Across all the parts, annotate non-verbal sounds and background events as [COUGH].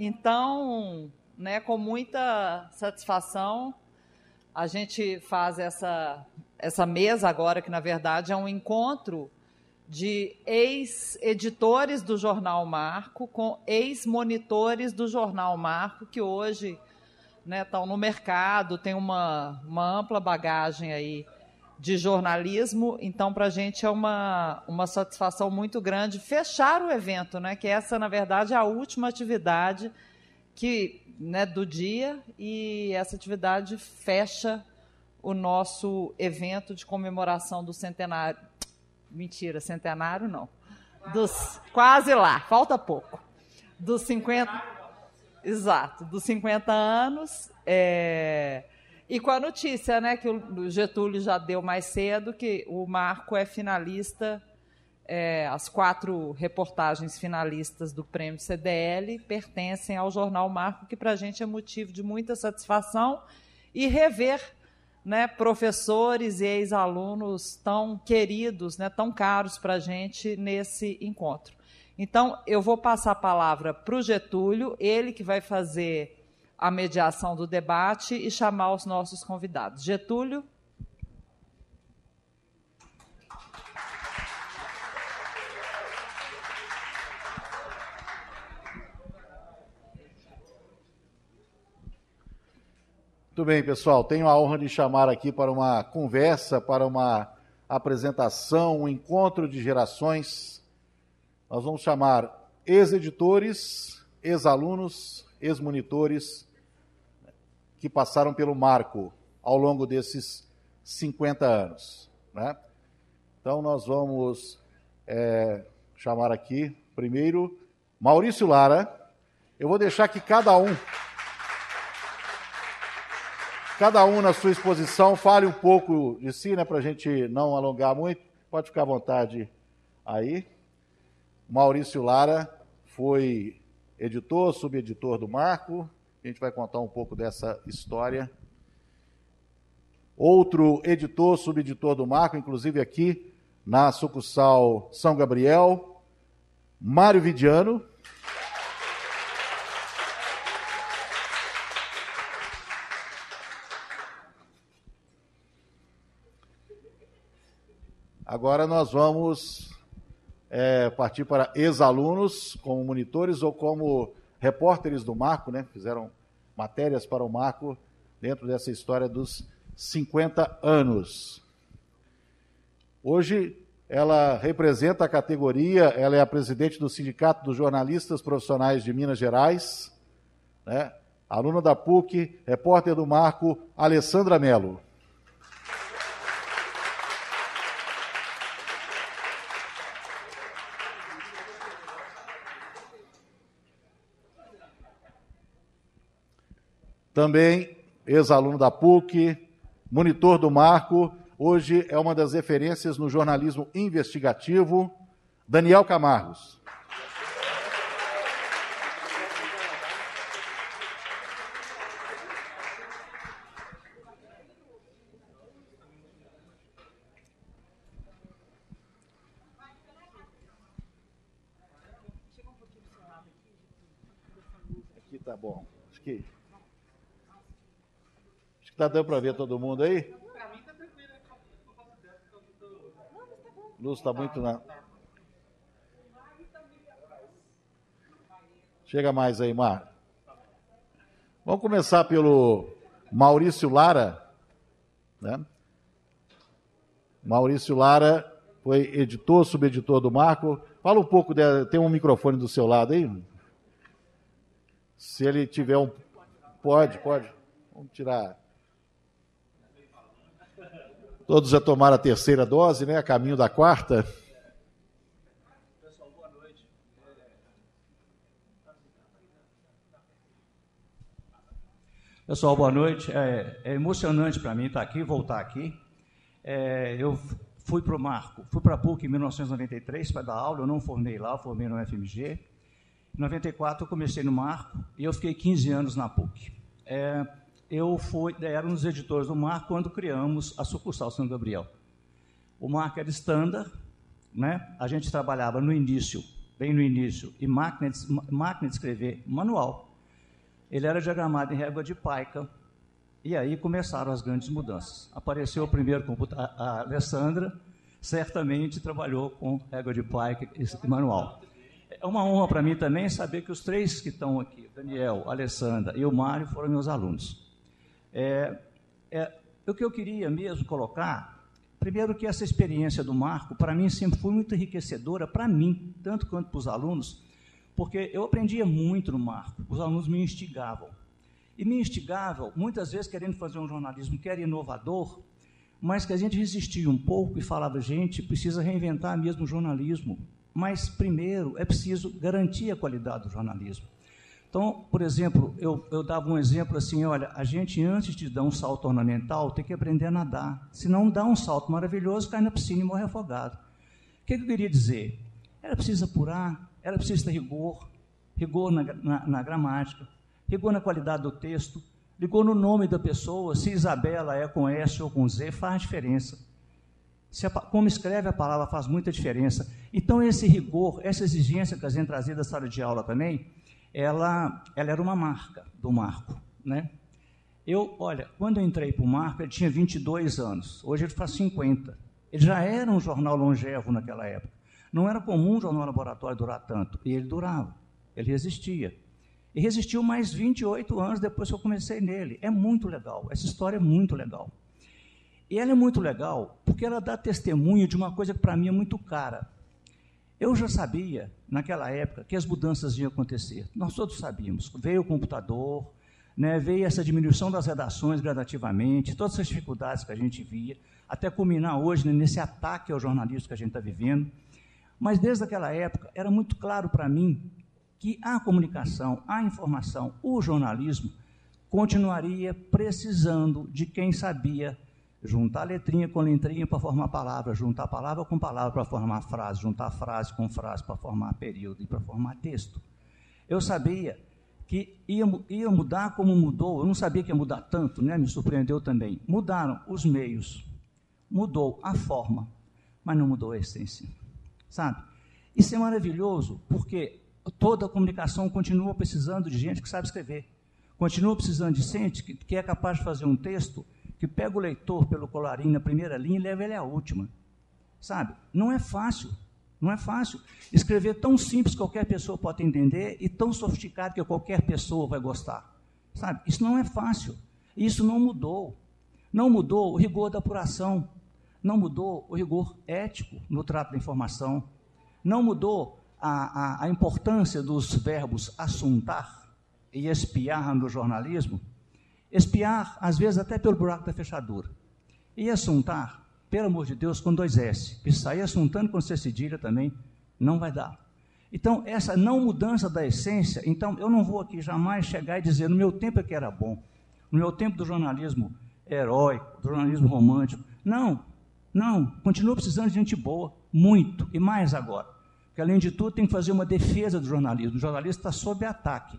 Então, né, com muita satisfação, a gente faz essa, essa mesa agora, que na verdade é um encontro de ex-editores do Jornal Marco com ex-monitores do Jornal Marco, que hoje né, estão no mercado, tem uma, uma ampla bagagem aí de jornalismo, então para a gente é uma, uma satisfação muito grande fechar o evento, né, que essa, na verdade, é a última atividade que, né, do dia, e essa atividade fecha o nosso evento de comemoração do centenário. Mentira, centenário não. Dos, quase lá, falta pouco. Dos 50. Exato, dos 50 anos. É, e com a notícia, né, que o Getúlio já deu mais cedo, que o Marco é finalista, é, as quatro reportagens finalistas do prêmio CDL pertencem ao jornal Marco, que para a gente é motivo de muita satisfação e rever né, professores e ex-alunos tão queridos, né, tão caros para a gente nesse encontro. Então, eu vou passar a palavra para o Getúlio, ele que vai fazer a mediação do debate e chamar os nossos convidados. Getúlio. Muito bem, pessoal. Tenho a honra de chamar aqui para uma conversa, para uma apresentação, um encontro de gerações nós vamos chamar ex-editores, ex-alunos, ex-monitores que passaram pelo marco ao longo desses 50 anos. Né? Então, nós vamos é, chamar aqui, primeiro, Maurício Lara. Eu vou deixar que cada um, cada um na sua exposição, fale um pouco de si, né, para a gente não alongar muito. Pode ficar à vontade aí. Maurício Lara foi editor, subeditor do Marco. A gente vai contar um pouco dessa história. Outro editor, subeditor do Marco, inclusive aqui na sucursal São Gabriel, Mário Vidiano. Agora nós vamos é, partir para ex-alunos como monitores ou como repórteres do Marco, né? Fizeram matérias para o Marco dentro dessa história dos 50 anos. Hoje ela representa a categoria, ela é a presidente do Sindicato dos Jornalistas Profissionais de Minas Gerais, né? aluna da PUC, repórter do Marco, Alessandra Mello. Também ex-aluno da PUC, monitor do Marco, hoje é uma das referências no jornalismo investigativo, Daniel Camargos. Aqui tá bom. Acho que Tá dando para ver todo mundo aí? Para mim tranquilo. Luz está muito na. Chega mais aí, Mar. Vamos começar pelo Maurício Lara. Né? Maurício Lara foi editor, subeditor do Marco. Fala um pouco, de, tem um microfone do seu lado aí? Se ele tiver um. Pode, pode. Vamos tirar. Todos já tomaram a terceira dose, né? A caminho da quarta. Pessoal, boa noite. Pessoal, boa noite. É, é emocionante para mim estar aqui, voltar aqui. É, eu fui para o Marco, fui para a PUC em 1993 para dar aula, eu não formei lá, eu formei no FMG. Em 94 eu comecei no Marco e eu fiquei 15 anos na PUC. É, eu fui, era um dos editores do Marco quando criamos a sucursal São Gabriel. O Marco era standard, né? a gente trabalhava no início, bem no início, e máquina de, máquina de escrever manual. ele era diagramado em régua de Paica, e aí começaram as grandes mudanças. Apareceu o primeiro computador, a Alessandra certamente trabalhou com régua de Paica e manual. É uma honra para mim também saber que os três que estão aqui, Daniel, Alessandra e o Mário, foram meus alunos. É, é, o que eu queria mesmo colocar, primeiro que essa experiência do Marco, para mim, sempre foi muito enriquecedora, para mim, tanto quanto para os alunos, porque eu aprendia muito no Marco, os alunos me instigavam. E me instigavam, muitas vezes querendo fazer um jornalismo que era inovador, mas que a gente resistia um pouco e falava, gente, precisa reinventar mesmo o jornalismo. Mas, primeiro, é preciso garantir a qualidade do jornalismo. Então, por exemplo, eu, eu dava um exemplo assim: olha, a gente, antes de dar um salto ornamental, tem que aprender a nadar. Se não dá um salto maravilhoso, cai na piscina e morre afogado. O que, que eu queria dizer? Era preciso apurar, era preciso ter rigor, rigor na, na, na gramática, ligou na qualidade do texto, ligou no nome da pessoa, se Isabela é com S ou com Z, faz diferença. A, como escreve a palavra faz muita diferença. Então, esse rigor, essa exigência que a gente trazia da sala de aula também, ela, ela era uma marca do Marco. Né? Eu, olha, quando eu entrei para o Marco, ele tinha 22 anos, hoje ele faz 50. Ele já era um jornal longevo naquela época. Não era comum um jornal laboratório durar tanto, e ele durava, ele resistia. E resistiu mais 28 anos depois que eu comecei nele. É muito legal, essa história é muito legal. E ela é muito legal porque ela dá testemunho de uma coisa que para mim é muito cara. Eu já sabia, naquela época, que as mudanças iam acontecer. Nós todos sabíamos. Veio o computador, né, veio essa diminuição das redações gradativamente, todas essas dificuldades que a gente via, até culminar hoje né, nesse ataque ao jornalismo que a gente está vivendo. Mas desde aquela época era muito claro para mim que a comunicação, a informação, o jornalismo continuaria precisando de quem sabia juntar letrinha com letrinha para formar palavra, juntar palavra com palavra para formar frase, juntar frase com frase para formar período e para formar texto. Eu sabia que ia, ia mudar como mudou, eu não sabia que ia mudar tanto, né? me surpreendeu também. Mudaram os meios, mudou a forma, mas não mudou a essência, sabe? Isso é maravilhoso, porque toda a comunicação continua precisando de gente que sabe escrever. Continua precisando de gente que, que é capaz de fazer um texto que pega o leitor pelo colarinho na primeira linha e leva ele à última. Sabe? Não é fácil. Não é fácil. Escrever tão simples que qualquer pessoa pode entender e tão sofisticado que qualquer pessoa vai gostar. Sabe? Isso não é fácil. Isso não mudou. Não mudou o rigor da apuração. Não mudou o rigor ético no trato da informação. Não mudou a, a, a importância dos verbos assuntar e espiar no jornalismo, espiar, às vezes, até pelo buraco da fechadura. E assuntar, pelo amor de Deus, com dois S. E sair assuntando com C cedilha também não vai dar. Então, essa não mudança da essência, então eu não vou aqui jamais chegar e dizer, no meu tempo é que era bom, no meu tempo do jornalismo heróico, do jornalismo romântico. Não, não, continua precisando de gente boa, muito, e mais agora que além de tudo tem que fazer uma defesa do jornalismo. O jornalismo está sob ataque.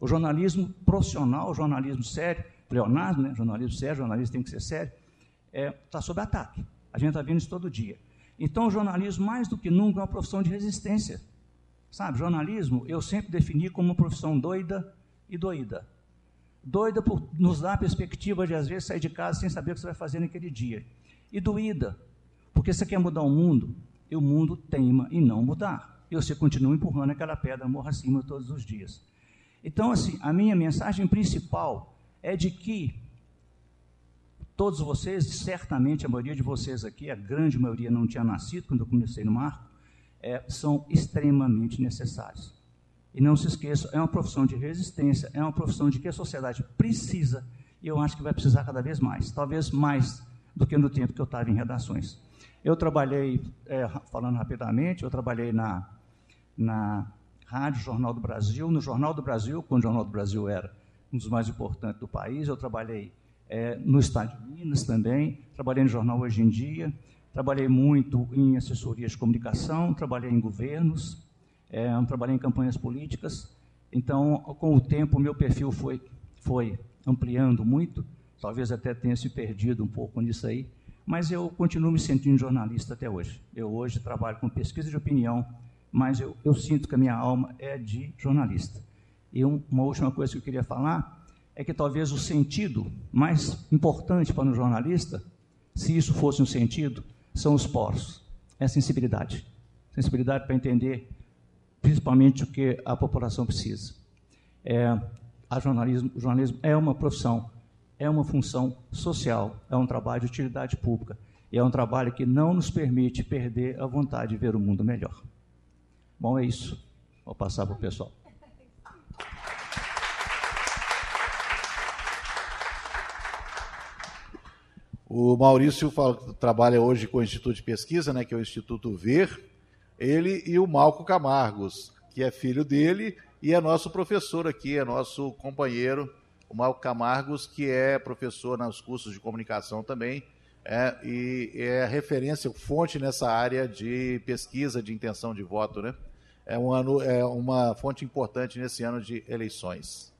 O jornalismo profissional, o jornalismo sério, Leonardo, né? jornalismo sério, jornalismo tem que ser sério, está é, tá sob ataque. A gente está vendo isso todo dia. Então, o jornalismo, mais do que nunca, é uma profissão de resistência. Sabe, jornalismo eu sempre defini como uma profissão doida e doída. Doida por nos dar a perspectiva de, às vezes, sair de casa sem saber o que você vai fazer naquele dia. E doída, porque você quer mudar o mundo, e o mundo teima em não mudar. E você continua empurrando aquela pedra morra acima todos os dias. Então, assim, a minha mensagem principal é de que todos vocês, certamente a maioria de vocês aqui, a grande maioria não tinha nascido quando eu comecei no Marco, é, são extremamente necessários. E não se esqueça, é uma profissão de resistência, é uma profissão de que a sociedade precisa, e eu acho que vai precisar cada vez mais, talvez mais do que no tempo que eu estava em redações. Eu trabalhei, é, falando rapidamente, eu trabalhei na, na Rádio Jornal do Brasil, no Jornal do Brasil, quando o Jornal do Brasil era um dos mais importantes do país. Eu trabalhei é, no Estado de Minas também, trabalhei no Jornal Hoje em Dia, trabalhei muito em assessorias de comunicação, trabalhei em governos, é, trabalhei em campanhas políticas. Então, com o tempo, meu perfil foi, foi ampliando muito, talvez até tenha se perdido um pouco nisso aí, mas eu continuo me sentindo jornalista até hoje. Eu hoje trabalho com pesquisa de opinião, mas eu, eu sinto que a minha alma é de jornalista. E um, uma última coisa que eu queria falar é que talvez o sentido mais importante para um jornalista, se isso fosse um sentido, são os poros, é a sensibilidade. Sensibilidade para entender principalmente o que a população precisa. É, a jornalismo, o jornalismo é uma profissão, é uma função social, é um trabalho de utilidade pública. E é um trabalho que não nos permite perder a vontade de ver o mundo melhor. Bom, é isso. Vou passar para o pessoal. O Maurício fala, trabalha hoje com o Instituto de Pesquisa, né, que é o Instituto Ver, ele e o Malco Camargos, que é filho dele e é nosso professor aqui, é nosso companheiro, o Malco Camargos, que é professor nos cursos de comunicação também, é, e é referência, fonte nessa área de pesquisa de intenção de voto, né? É, um ano, é uma fonte importante nesse ano de eleições.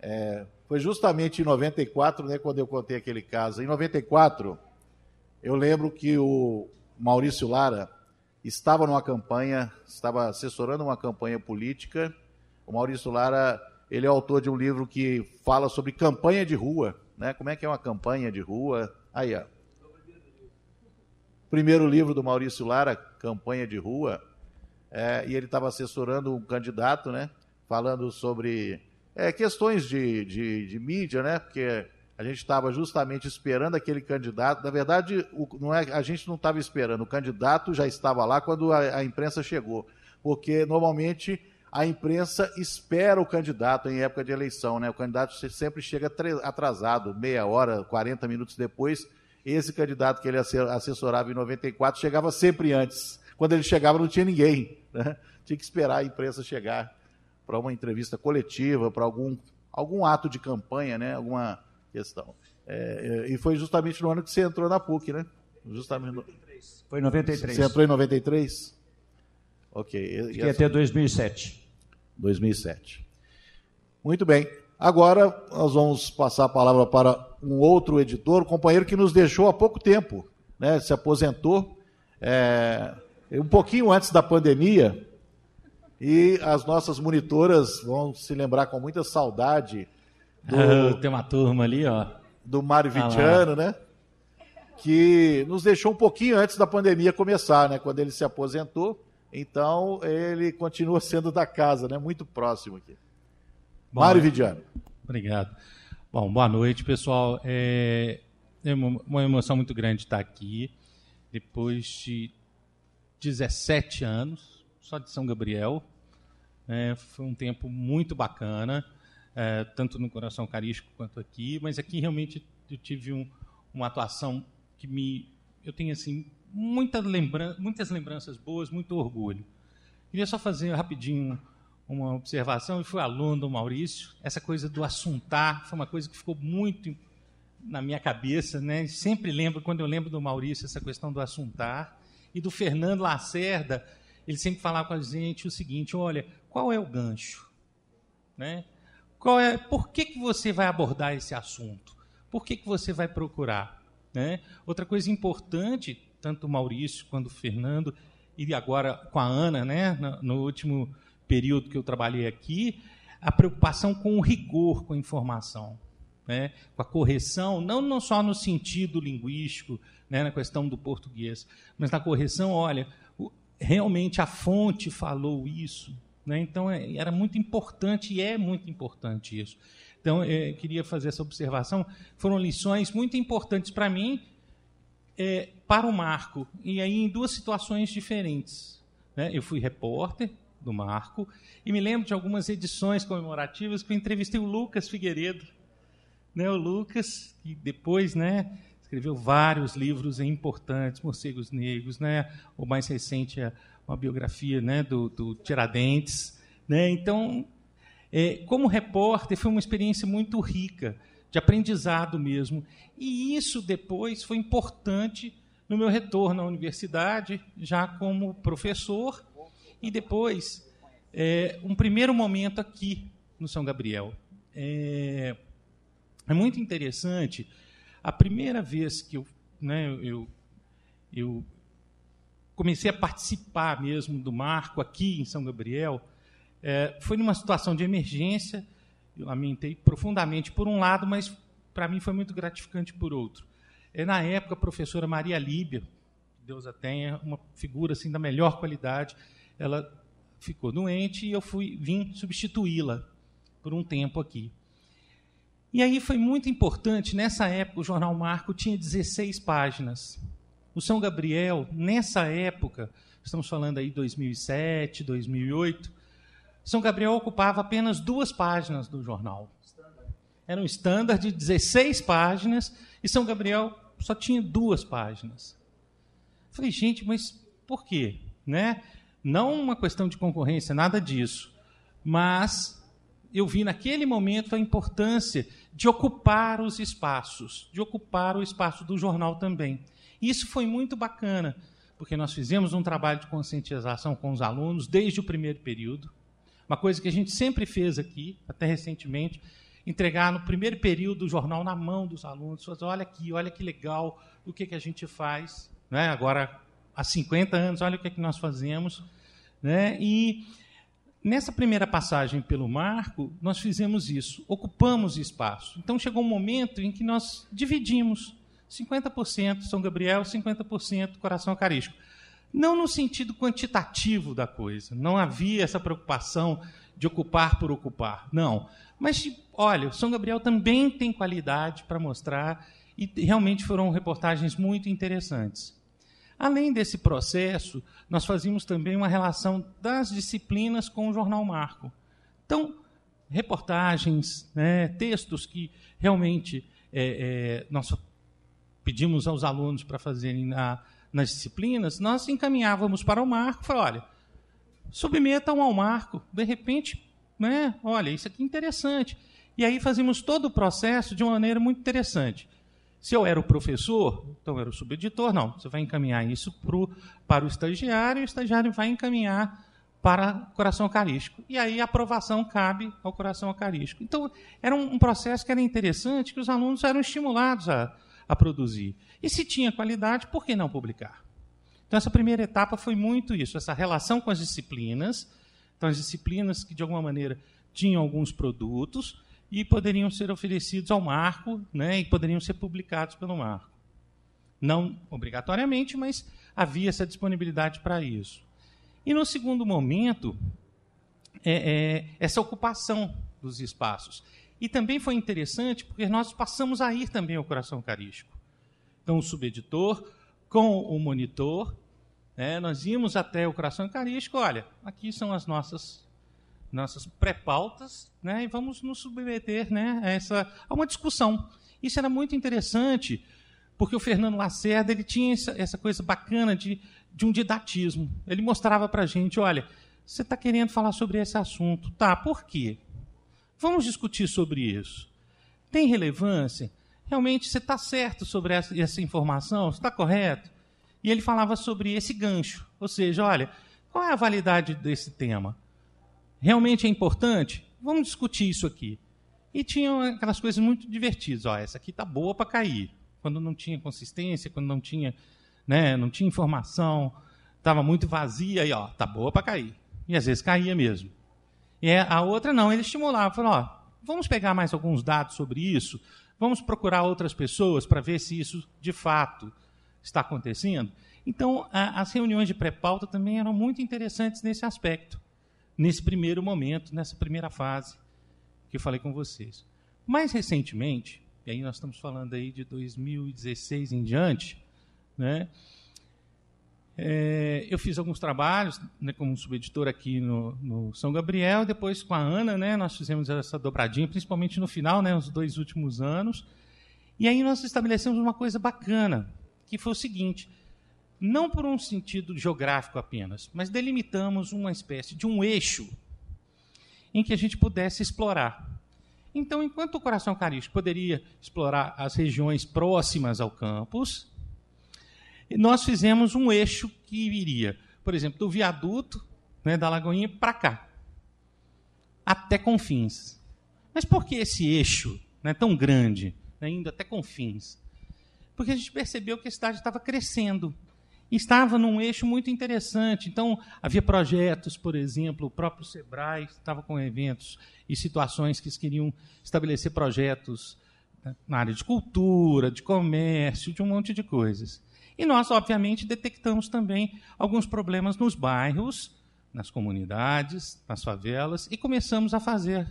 É, foi justamente em 94, né, quando eu contei aquele caso. Em 94, eu lembro que o Maurício Lara estava numa campanha, estava assessorando uma campanha política. O Maurício Lara, ele é autor de um livro que fala sobre campanha de rua, né? Como é que é uma campanha de rua? Aí, ó. Primeiro livro do Maurício Lara, Campanha de Rua, é, e ele estava assessorando um candidato, né? Falando sobre é, questões de, de, de, mídia, né? Porque a gente estava justamente esperando aquele candidato. Na verdade, o, não é, a gente não estava esperando, o candidato já estava lá quando a, a imprensa chegou. Porque normalmente a imprensa espera o candidato em época de eleição, né? O candidato sempre chega atrasado, meia hora, 40 minutos depois. Esse candidato que ele assessorava em 94 chegava sempre antes. Quando ele chegava, não tinha ninguém. Né? Tinha que esperar a imprensa chegar para uma entrevista coletiva, para algum, algum ato de campanha, né? alguma questão. É, é e foi justamente no ano que você entrou na PUC, né? Justamente no... Foi em 93. Você entrou em 93? Ok. Que até 2007. 2007. Muito bem. Agora nós vamos passar a palavra para um outro editor, um companheiro que nos deixou há pouco tempo, né? Se aposentou é, um pouquinho antes da pandemia, e as nossas monitoras vão se lembrar com muita saudade do, [LAUGHS] tem uma turma ali, ó. Do Mário Vitiano, ah né? Que nos deixou um pouquinho antes da pandemia começar, né? Quando ele se aposentou. Então, ele continua sendo da casa, né? Muito próximo aqui. Bom, Mário Vidiano. Obrigado. Bom, boa noite, pessoal. É, é uma emoção muito grande estar aqui, depois de 17 anos, só de São Gabriel. É, foi um tempo muito bacana, é, tanto no Coração Carístico quanto aqui, mas aqui realmente eu tive um, uma atuação que me. Eu tenho assim muita lembran muitas lembranças boas, muito orgulho. Queria só fazer rapidinho uma observação. Eu fui aluno do Maurício. Essa coisa do assuntar foi uma coisa que ficou muito na minha cabeça, né? Sempre lembro quando eu lembro do Maurício essa questão do assuntar e do Fernando Lacerda. Ele sempre falava com a gente o seguinte: olha, qual é o gancho, né? Qual é? Por que que você vai abordar esse assunto? Por que que você vai procurar? Né? Outra coisa importante tanto o Maurício quanto o Fernando, e agora com a Ana, né, no, no último período que eu trabalhei aqui, a preocupação com o rigor com a informação, né, com a correção, não, não só no sentido linguístico, né, na questão do português, mas na correção, olha, o, realmente a fonte falou isso. Né, então, é, era muito importante e é muito importante isso. Então, eu queria fazer essa observação. Foram lições muito importantes para mim é, para o Marco, e aí em duas situações diferentes. Né? Eu fui repórter do Marco, e me lembro de algumas edições comemorativas que eu entrevistei o Lucas Figueiredo. Né? O Lucas, que depois né, escreveu vários livros importantes, Morcegos Negros, né? o mais recente é uma biografia né, do, do Tiradentes. Né? Então, é, como repórter, foi uma experiência muito rica de aprendizado mesmo. E isso depois foi importante no meu retorno à universidade, já como professor, e depois é, um primeiro momento aqui no São Gabriel. É, é muito interessante. A primeira vez que eu, né, eu, eu comecei a participar mesmo do marco aqui em São Gabriel, É, foi numa situação de emergência, eu lamentei profundamente por um lado, mas para mim foi muito gratificante por outro. É, na época, a professora Maria Líbia, Deus a tenha, uma figura assim da melhor qualidade, ela ficou doente e eu fui vim substituí-la por um tempo aqui. E aí foi muito importante, nessa época o Jornal Marco tinha 16 páginas. O São Gabriel, nessa época, estamos falando aí 2007, 2008, São Gabriel ocupava apenas duas páginas do jornal. Era um standard de 16 páginas e São Gabriel só tinha duas páginas. Falei, gente, mas por quê? Né? Não uma questão de concorrência, nada disso. Mas eu vi naquele momento a importância de ocupar os espaços, de ocupar o espaço do jornal também. Isso foi muito bacana, porque nós fizemos um trabalho de conscientização com os alunos desde o primeiro período. Uma coisa que a gente sempre fez aqui, até recentemente, entregar no primeiro período o jornal na mão dos alunos, fazer, olha aqui, olha que legal, o que, que a gente faz. Né? Agora, há 50 anos, olha o que, que nós fazemos. Né? E nessa primeira passagem pelo marco, nós fizemos isso, ocupamos espaço. Então chegou um momento em que nós dividimos 50% São Gabriel, 50% Coração Eucarístico. Não no sentido quantitativo da coisa, não havia essa preocupação de ocupar por ocupar, não. Mas, olha, São Gabriel também tem qualidade para mostrar e realmente foram reportagens muito interessantes. Além desse processo, nós fazíamos também uma relação das disciplinas com o Jornal Marco. Então, reportagens, né, textos que realmente é, é, nós pedimos aos alunos para fazerem na, nas disciplinas, nós encaminhávamos para o Marco, falava, olha, submetam ao Marco, de repente, né, olha, isso aqui é interessante. E aí fazíamos todo o processo de uma maneira muito interessante. Se eu era o professor, então eu era o subeditor, não. Você vai encaminhar isso pro, para o estagiário, e o estagiário vai encaminhar para o coração eucarístico. E aí a aprovação cabe ao coração eucarístico. Então, era um, um processo que era interessante, que os alunos eram estimulados a, a produzir. E se tinha qualidade, por que não publicar? Então, essa primeira etapa foi muito isso, essa relação com as disciplinas. Então, as disciplinas que, de alguma maneira, tinham alguns produtos, e poderiam ser oferecidos ao marco né, e poderiam ser publicados pelo marco. Não obrigatoriamente, mas havia essa disponibilidade para isso. E no segundo momento, é, é, essa ocupação dos espaços. E também foi interessante porque nós passamos a ir também ao coração eucarístico. Então, o subeditor com o monitor, né, nós íamos até o coração eucarístico, olha, aqui são as nossas nossas pré-pautas, né, e vamos nos submeter né, a, essa, a uma discussão. Isso era muito interessante, porque o Fernando Lacerda ele tinha essa, essa coisa bacana de, de um didatismo. Ele mostrava para a gente, olha, você está querendo falar sobre esse assunto. Tá, por quê? Vamos discutir sobre isso. Tem relevância? Realmente você está certo sobre essa, essa informação? Está correto? E ele falava sobre esse gancho. Ou seja, olha, qual é a validade desse tema? Realmente é importante? Vamos discutir isso aqui. E tinham aquelas coisas muito divertidas. Ó, essa aqui tá boa para cair. Quando não tinha consistência, quando não tinha, né, não tinha informação, estava muito vazia e ó, tá boa para cair. E às vezes caía mesmo. E a outra não, ele estimulava, falou, ó, vamos pegar mais alguns dados sobre isso, vamos procurar outras pessoas para ver se isso de fato está acontecendo. Então, a, as reuniões de pré-pauta também eram muito interessantes nesse aspecto nesse primeiro momento, nessa primeira fase que eu falei com vocês. Mais recentemente, e aí nós estamos falando aí de 2016 em diante, né? É, eu fiz alguns trabalhos né, como subeditor aqui no, no, São Gabriel, depois com a Ana, né, nós fizemos essa dobradinha, principalmente no final, né, os dois últimos anos. E aí nós estabelecemos uma coisa bacana, que foi o seguinte: não por um sentido geográfico apenas, mas delimitamos uma espécie de um eixo em que a gente pudesse explorar. Então, enquanto o coração eucarístico poderia explorar as regiões próximas ao campus, nós fizemos um eixo que iria, por exemplo, do viaduto né, da Lagoinha para cá, até Confins. Mas por que esse eixo né, tão grande, né, indo até Confins? Porque a gente percebeu que a cidade estava crescendo estava num eixo muito interessante. Então, havia projetos, por exemplo, o próprio Sebrae estava com eventos e situações que queriam estabelecer projetos né, na área de cultura, de comércio, de um monte de coisas. E nós, obviamente, detectamos também alguns problemas nos bairros, nas comunidades, nas favelas, e começamos a fazer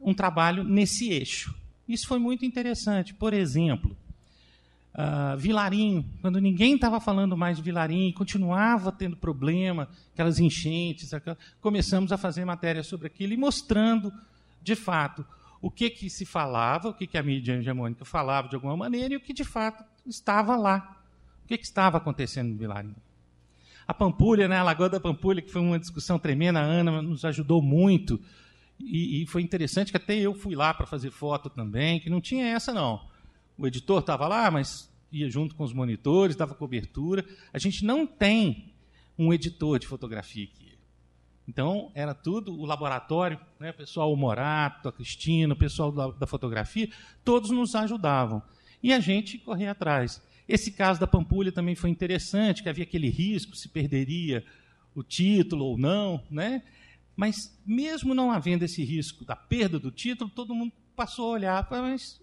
um trabalho nesse eixo. Isso foi muito interessante. Por exemplo, uh, Vilarim, quando ninguém estava falando mais de Vilarim, continuava tendo problema, aquelas enchentes, aquelas... começamos a fazer matéria sobre aquilo e mostrando, de fato, o que, que se falava, o que, que a mídia hegemônica falava de alguma maneira e o que de fato estava lá. O que, que estava acontecendo no Vilarim. A Pampulha, né, a Lagoa da Pampulha, que foi uma discussão tremenda, a Ana nos ajudou muito. E, e foi interessante que até eu fui lá para fazer foto também, que não tinha essa não. O editor estava lá, mas ia junto com os monitores, dava cobertura. A gente não tem um editor de fotografia aqui. Então, era tudo o laboratório, né, o pessoal, o Morato, a Cristina, o pessoal da, da fotografia, todos nos ajudavam. E a gente corria atrás. Esse caso da Pampulha também foi interessante, que havia aquele risco, se perderia o título ou não, né? Mas mesmo não havendo esse risco da perda do título, todo mundo passou a olhar, mas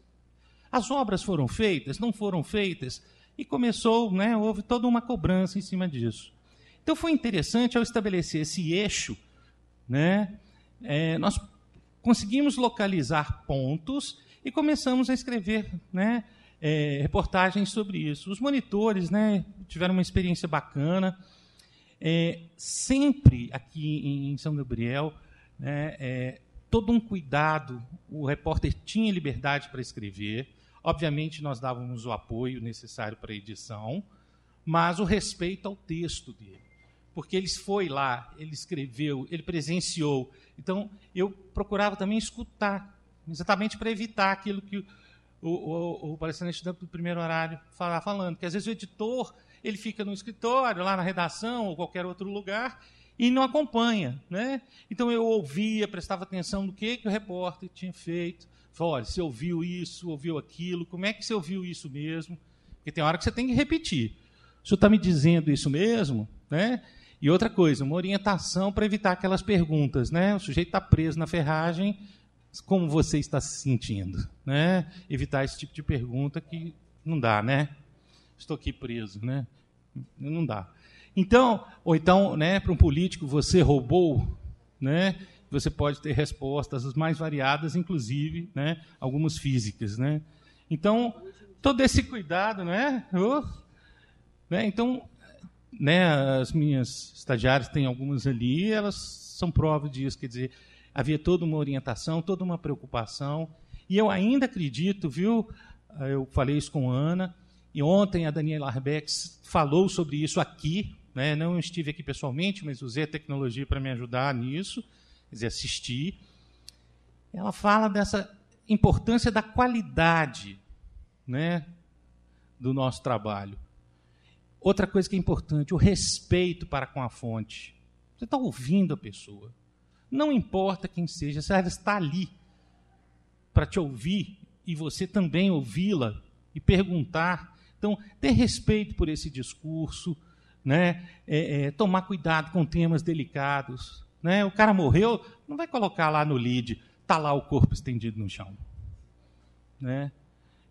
as obras foram feitas, não foram feitas, e começou, né, houve toda uma cobrança em cima disso. Então foi interessante ao estabelecer esse eixo, né, é, nós conseguimos localizar pontos e começamos a escrever, né, é, reportagens sobre isso. Os monitores, né, tiveram uma experiência bacana. É, sempre aqui em São Gabriel, né, é, todo um cuidado. O repórter tinha liberdade para escrever. Obviamente, nós dávamos o apoio necessário para a edição, mas o respeito ao texto dele. Porque ele foi lá, ele escreveu, ele presenciou. Então, eu procurava também escutar, exatamente para evitar aquilo que o, o, o palestrante do primeiro horário falar, falando, que às vezes o editor ele fica no escritório, lá na redação ou qualquer outro lugar e não acompanha, né? Então eu ouvia, prestava atenção no que, que o repórter tinha feito. Falei, olha, você ouviu isso, ouviu aquilo, como é que você ouviu isso mesmo? Porque tem hora que você tem que repetir. O senhor está me dizendo isso mesmo? Né? E outra coisa, uma orientação para evitar aquelas perguntas. Né? O sujeito está preso na ferragem, como você está se sentindo? Né? Evitar esse tipo de pergunta que não dá, né? Estou aqui preso, né? Não dá. Então, ou então, né, para um político, você roubou, né? Você pode ter respostas as mais variadas, inclusive, né, algumas físicas, né? Então, todo esse cuidado, né? Oh, né? Então, né, as minhas estagiárias têm algumas ali, elas são prova disso, quer dizer, havia toda uma orientação, toda uma preocupação. E eu ainda acredito, viu? Eu falei isso com a Ana, e ontem a Daniela Arbex falou sobre isso aqui. Né? Não estive aqui pessoalmente, mas usei a tecnologia para me ajudar nisso, quer dizer, assistir. Ela fala dessa importância da qualidade né, do nosso trabalho. Outra coisa que é importante, o respeito para com a fonte. Você está ouvindo a pessoa. Não importa quem seja, se ela está ali para te ouvir e você também ouvi-la e perguntar. Então, ter respeito por esse discurso, né? É, é, tomar cuidado com temas delicados. Né? O cara morreu, não vai colocar lá no lead, está lá o corpo estendido no chão. Né?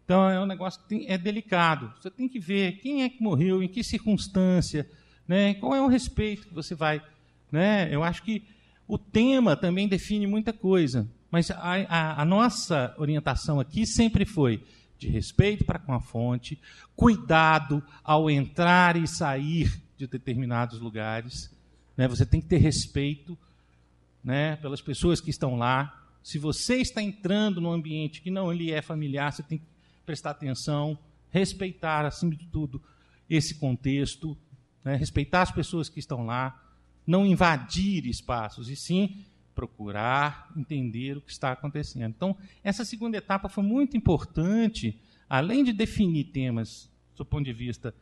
Então, é um negócio que tem, é delicado. Você tem que ver quem é que morreu, em que circunstância, né? qual é o respeito que você vai. Né? Eu acho que o tema também define muita coisa, mas a, a, a nossa orientação aqui sempre foi de respeito para com a fonte, cuidado ao entrar e sair de determinados lugares. Né? Você tem que ter respeito né, pelas pessoas que estão lá. Se você está entrando num ambiente que não lhe é familiar, você tem que prestar atenção, respeitar, acima de tudo, esse contexto, né? respeitar as pessoas que estão lá, não invadir espaços, e sim procurar entender o que está acontecendo. Então, essa segunda etapa foi muito importante, além de definir temas do ponto de vista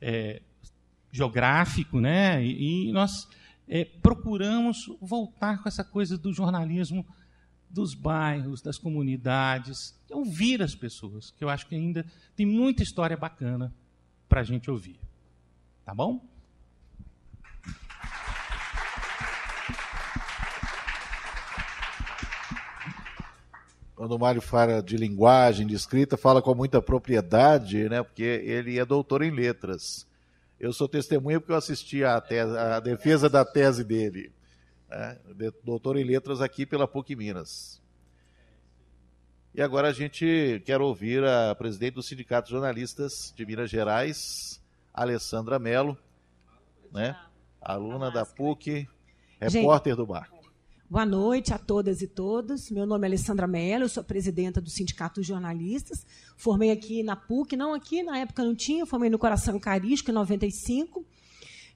é, geográfico, né? E, e nós é, procuramos voltar com essa coisa do jornalismo dos bairros, das comunidades, ouvir as pessoas, que eu acho que ainda tem muita história bacana para a gente ouvir. Tá bom? quando o Mário fala de linguagem, de escrita, fala com muita propriedade, né? Porque ele é doutor em letras. Eu sou testemunha porque eu assisti a, tese, a defesa da tese dele. Né? Doutor em letras aqui pela PUC Minas. E agora a gente quer ouvir a presidente do Sindicato de Jornalistas de Minas Gerais, Alessandra Mello, né? aluna da PUC, repórter do Marco. Boa noite a todas e todos. Meu nome é Alessandra Mello, eu sou presidenta do Sindicato dos Jornalistas. Formei aqui na PUC, não aqui, na época não tinha, formei no Coração Eucarístico em 95.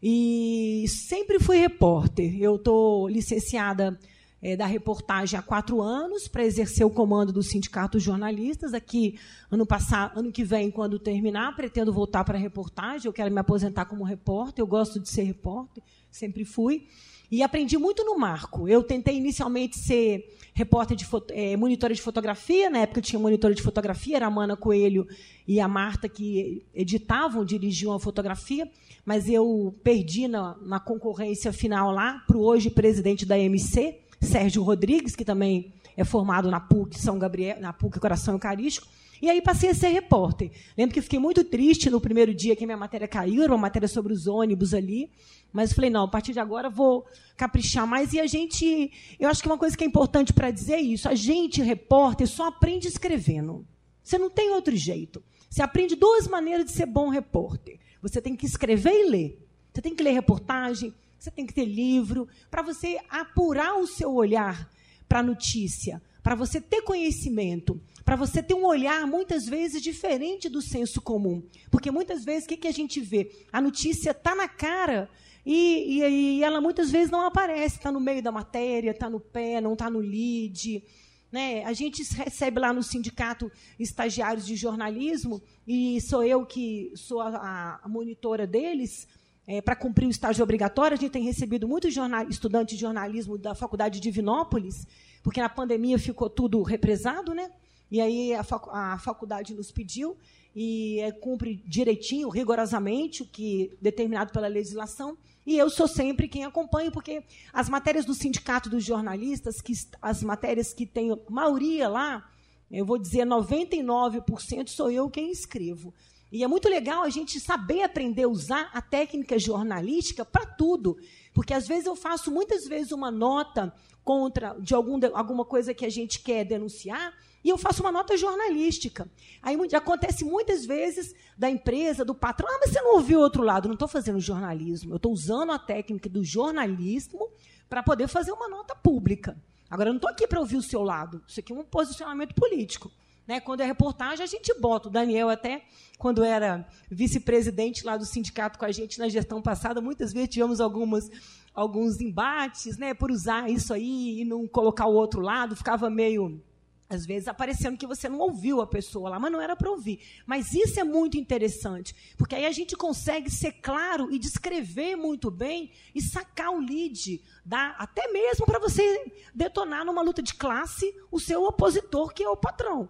E sempre fui repórter. Eu estou licenciada é, da reportagem há quatro anos para exercer o comando do Sindicato dos Jornalistas. Aqui, ano passado, ano que vem, quando terminar, pretendo voltar para a reportagem. Eu quero me aposentar como repórter, eu gosto de ser repórter, sempre fui. E aprendi muito no Marco. Eu tentei inicialmente ser repórter de é, monitora de fotografia, na época tinha monitora de fotografia, era a Mana Coelho e a Marta que editavam, dirigiam a fotografia, mas eu perdi na, na concorrência final lá para o hoje presidente da MC, Sérgio Rodrigues, que também é formado na PUC São Gabriel, na PUC Coração Eucarístico, e aí passei a ser repórter. Lembro que fiquei muito triste no primeiro dia que minha matéria caiu, era uma matéria sobre os ônibus ali. Mas falei, não, a partir de agora vou caprichar mais. E a gente. Eu acho que uma coisa que é importante para dizer é isso: a gente, repórter, só aprende escrevendo. Você não tem outro jeito. Você aprende duas maneiras de ser bom repórter. Você tem que escrever e ler. Você tem que ler reportagem, você tem que ter livro, para você apurar o seu olhar para a notícia, para você ter conhecimento para você ter um olhar muitas vezes diferente do senso comum. Porque muitas vezes o que, que a gente vê? A notícia está na cara e, e, e, ela muitas vezes não aparece, está no meio da matéria, está no pé, não está no lead. Né? A gente recebe lá no sindicato estagiários de jornalismo, e sou eu que sou a, a monitora deles, é, para cumprir o estágio obrigatório. A gente tem recebido muitos estudantes de jornalismo da Faculdade de Divinópolis, porque na pandemia ficou tudo represado, né? E aí a, a faculdade nos pediu e é, cumpre direitinho, rigorosamente, o que determinado pela legislação. E eu sou sempre quem acompanho, porque as matérias do Sindicato dos Jornalistas, que as matérias que tem maioria lá, eu vou dizer 99% sou eu quem escrevo. E é muito legal a gente saber aprender a usar a técnica jornalística para tudo. Porque às vezes eu faço muitas vezes uma nota contra de algum, alguma coisa que a gente quer denunciar, e eu faço uma nota jornalística. Aí acontece muitas vezes da empresa, do patrão, ah, mas você não ouviu o outro lado. Não estou fazendo jornalismo, eu estou usando a técnica do jornalismo para poder fazer uma nota pública. Agora, eu não estou aqui para ouvir o seu lado. Isso aqui é um posicionamento político. Né? Quando é reportagem, a gente bota. O Daniel, até quando era vice-presidente lá do sindicato com a gente na gestão passada, muitas vezes tivemos algumas, alguns embates né, por usar isso aí e não colocar o outro lado, ficava meio às vezes aparecendo que você não ouviu a pessoa lá, mas não era para ouvir. Mas isso é muito interessante, porque aí a gente consegue ser claro e descrever muito bem e sacar o lead, dá até mesmo para você detonar numa luta de classe o seu opositor, que é o patrão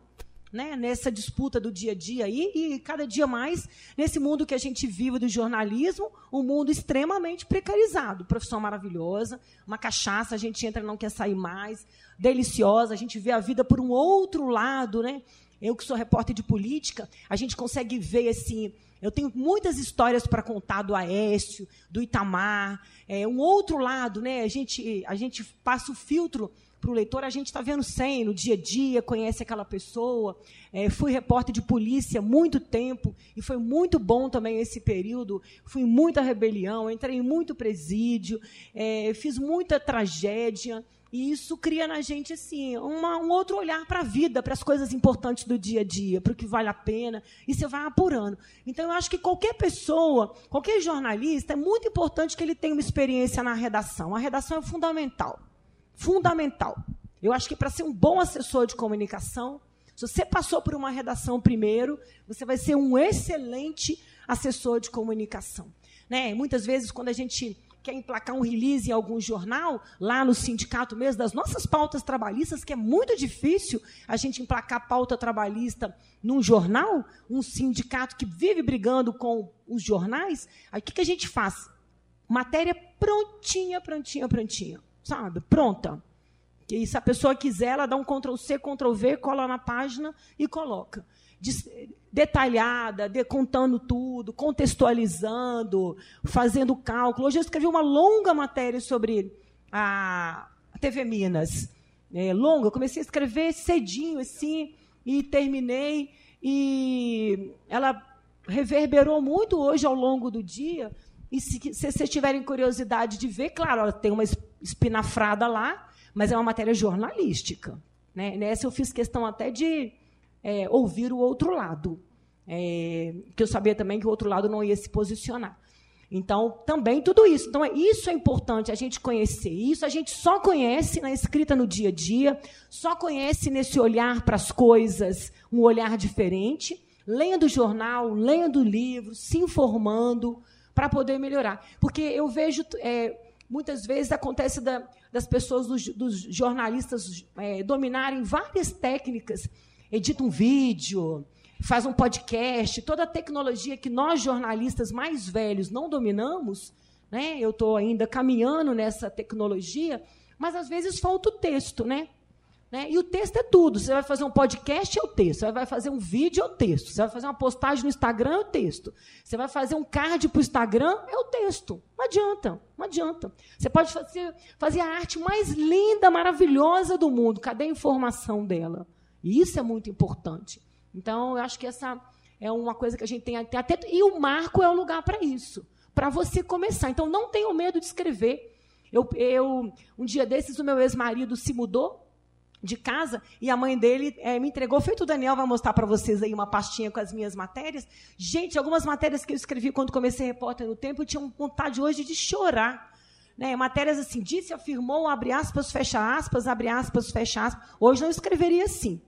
né, nessa disputa do dia a dia aí, e cada dia mais nesse mundo que a gente vive do jornalismo, um mundo extremamente precarizado. Profissão maravilhosa, uma cachaça, a gente entra não quer sair mais, deliciosa, a gente vê a vida por um outro lado, né? Eu que sou repórter de política, a gente consegue ver assim. Eu tenho muitas histórias para contar do Aécio, do Itamar, é, um outro lado, né? A gente, a gente passa o filtro para o leitor, a gente está vendo sem no dia a dia, conhece aquela pessoa. É, fui repórter de polícia muito tempo e foi muito bom também esse período. Fui em muita rebelião, entrei em muito presídio, é, fiz muita tragédia. E isso cria na gente assim uma, um outro olhar para a vida, para as coisas importantes do dia a dia, para o que vale a pena, e você vai apurando. Então, eu acho que qualquer pessoa, qualquer jornalista, é muito importante que ele tenha uma experiência na redação. A redação é fundamental fundamental. Eu acho que para ser um bom assessor de comunicação, se você passou por uma redação primeiro, você vai ser um excelente assessor de comunicação. Né? Muitas vezes, quando a gente quer emplacar um release em algum jornal, lá no sindicato mesmo, das nossas pautas trabalhistas, que é muito difícil a gente emplacar pauta trabalhista num jornal, um sindicato que vive brigando com os jornais, aí o que, que a gente faz? Matéria prontinha, prontinha, prontinha, sabe? Pronta. E se a pessoa quiser, ela dá um Ctrl C, Ctrl V, cola na página e coloca detalhada, de, contando tudo, contextualizando, fazendo cálculo. Hoje eu escrevi uma longa matéria sobre a TV Minas. É, longa, eu comecei a escrever cedinho, assim, e terminei. E ela reverberou muito hoje ao longo do dia. E se, se vocês tiverem curiosidade de ver, claro, ela tem uma espinafrada lá, mas é uma matéria jornalística. Né? Nessa eu fiz questão até de é, ouvir o outro lado. É, que eu sabia também que o outro lado não ia se posicionar. Então, também tudo isso. Então, é, isso é importante a gente conhecer. Isso a gente só conhece na escrita no dia a dia, só conhece nesse olhar para as coisas, um olhar diferente, lendo jornal, lendo livro, se informando, para poder melhorar. Porque eu vejo, é, muitas vezes acontece da, das pessoas, dos, dos jornalistas, é, dominarem várias técnicas edita um vídeo, faz um podcast, toda a tecnologia que nós jornalistas mais velhos não dominamos, né? Eu estou ainda caminhando nessa tecnologia, mas às vezes falta o texto, né? né? E o texto é tudo. Você vai fazer um podcast, é o texto. Você vai fazer um vídeo, é o texto. Você vai fazer uma postagem no Instagram, é o texto. Você vai fazer um card para o Instagram, é o texto. Não adianta, não adianta. Você pode fazer, fazer a arte mais linda, maravilhosa do mundo. Cadê a informação dela? E isso é muito importante. Então, eu acho que essa é uma coisa que a gente tem até. E o marco é o lugar para isso, para você começar. Então, não tenha medo de escrever. Eu, eu, um dia desses, o meu ex-marido se mudou de casa e a mãe dele é, me entregou. Feito o Daniel vai mostrar para vocês aí uma pastinha com as minhas matérias. Gente, algumas matérias que eu escrevi quando comecei repórter no tempo, eu tinha vontade hoje de chorar. Né? Matérias assim, disse, afirmou, abre aspas, fecha aspas, abre aspas, fecha aspas. Hoje não escreveria assim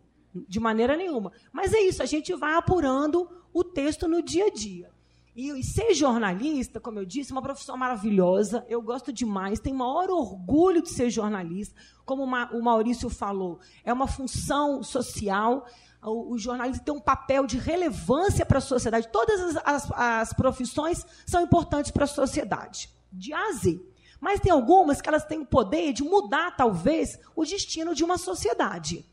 de maneira nenhuma. Mas é isso, a gente vai apurando o texto no dia a dia. E, ser jornalista, como eu disse, é uma profissão maravilhosa. Eu gosto demais, tenho maior orgulho de ser jornalista. Como o Maurício falou, é uma função social. O, o jornalista tem um papel de relevância para a sociedade. Todas as, as, as profissões são importantes para a sociedade, de a Z. Mas tem algumas que elas têm o poder de mudar, talvez, o destino de uma sociedade.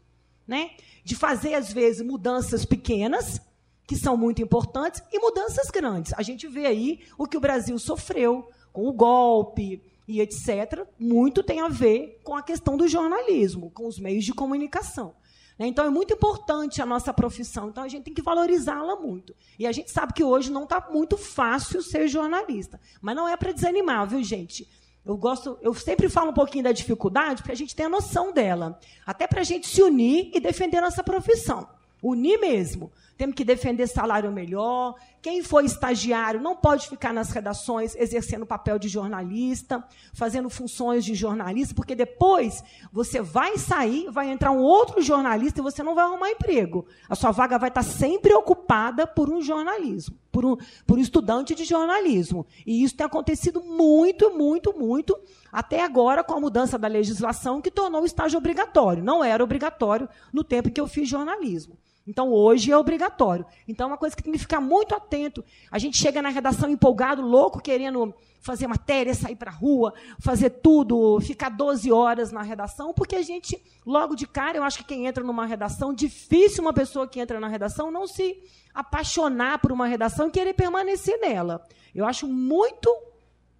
Né? de fazer, às vezes, mudanças pequenas, que são muito importantes, e mudanças grandes. A gente vê aí o que o Brasil sofreu com o golpe e etc. Muito tem a ver com a questão do jornalismo, com os meios de comunicação. Né? Então, é muito importante a nossa profissão. Então, a gente tem que valorizá-la muito. E a gente sabe que hoje não está muito fácil ser jornalista. Mas não é para desanimar, viu, gente? Eu gosto, eu sempre falo um pouquinho da dificuldade para a gente ter a noção dela, até para a gente se unir e defender nossa profissão, unir mesmo. Temos que defender salário melhor. Quem for estagiário não pode ficar nas redações exercendo papel de jornalista, fazendo funções de jornalista, porque depois você vai sair, vai entrar um outro jornalista e você não vai arrumar emprego. A sua vaga vai estar sempre ocupada por um jornalismo, por um, por um estudante de jornalismo. E isso tem acontecido muito, muito, muito, até agora com a mudança da legislação que tornou o estágio obrigatório. Não era obrigatório no tempo que eu fiz jornalismo. Então, hoje é obrigatório. Então, é uma coisa que tem que ficar muito atento. A gente chega na redação empolgado, louco, querendo fazer matéria, sair para a rua, fazer tudo, ficar 12 horas na redação, porque a gente, logo de cara, eu acho que quem entra numa redação, difícil uma pessoa que entra na redação não se apaixonar por uma redação e querer permanecer nela. Eu acho muito.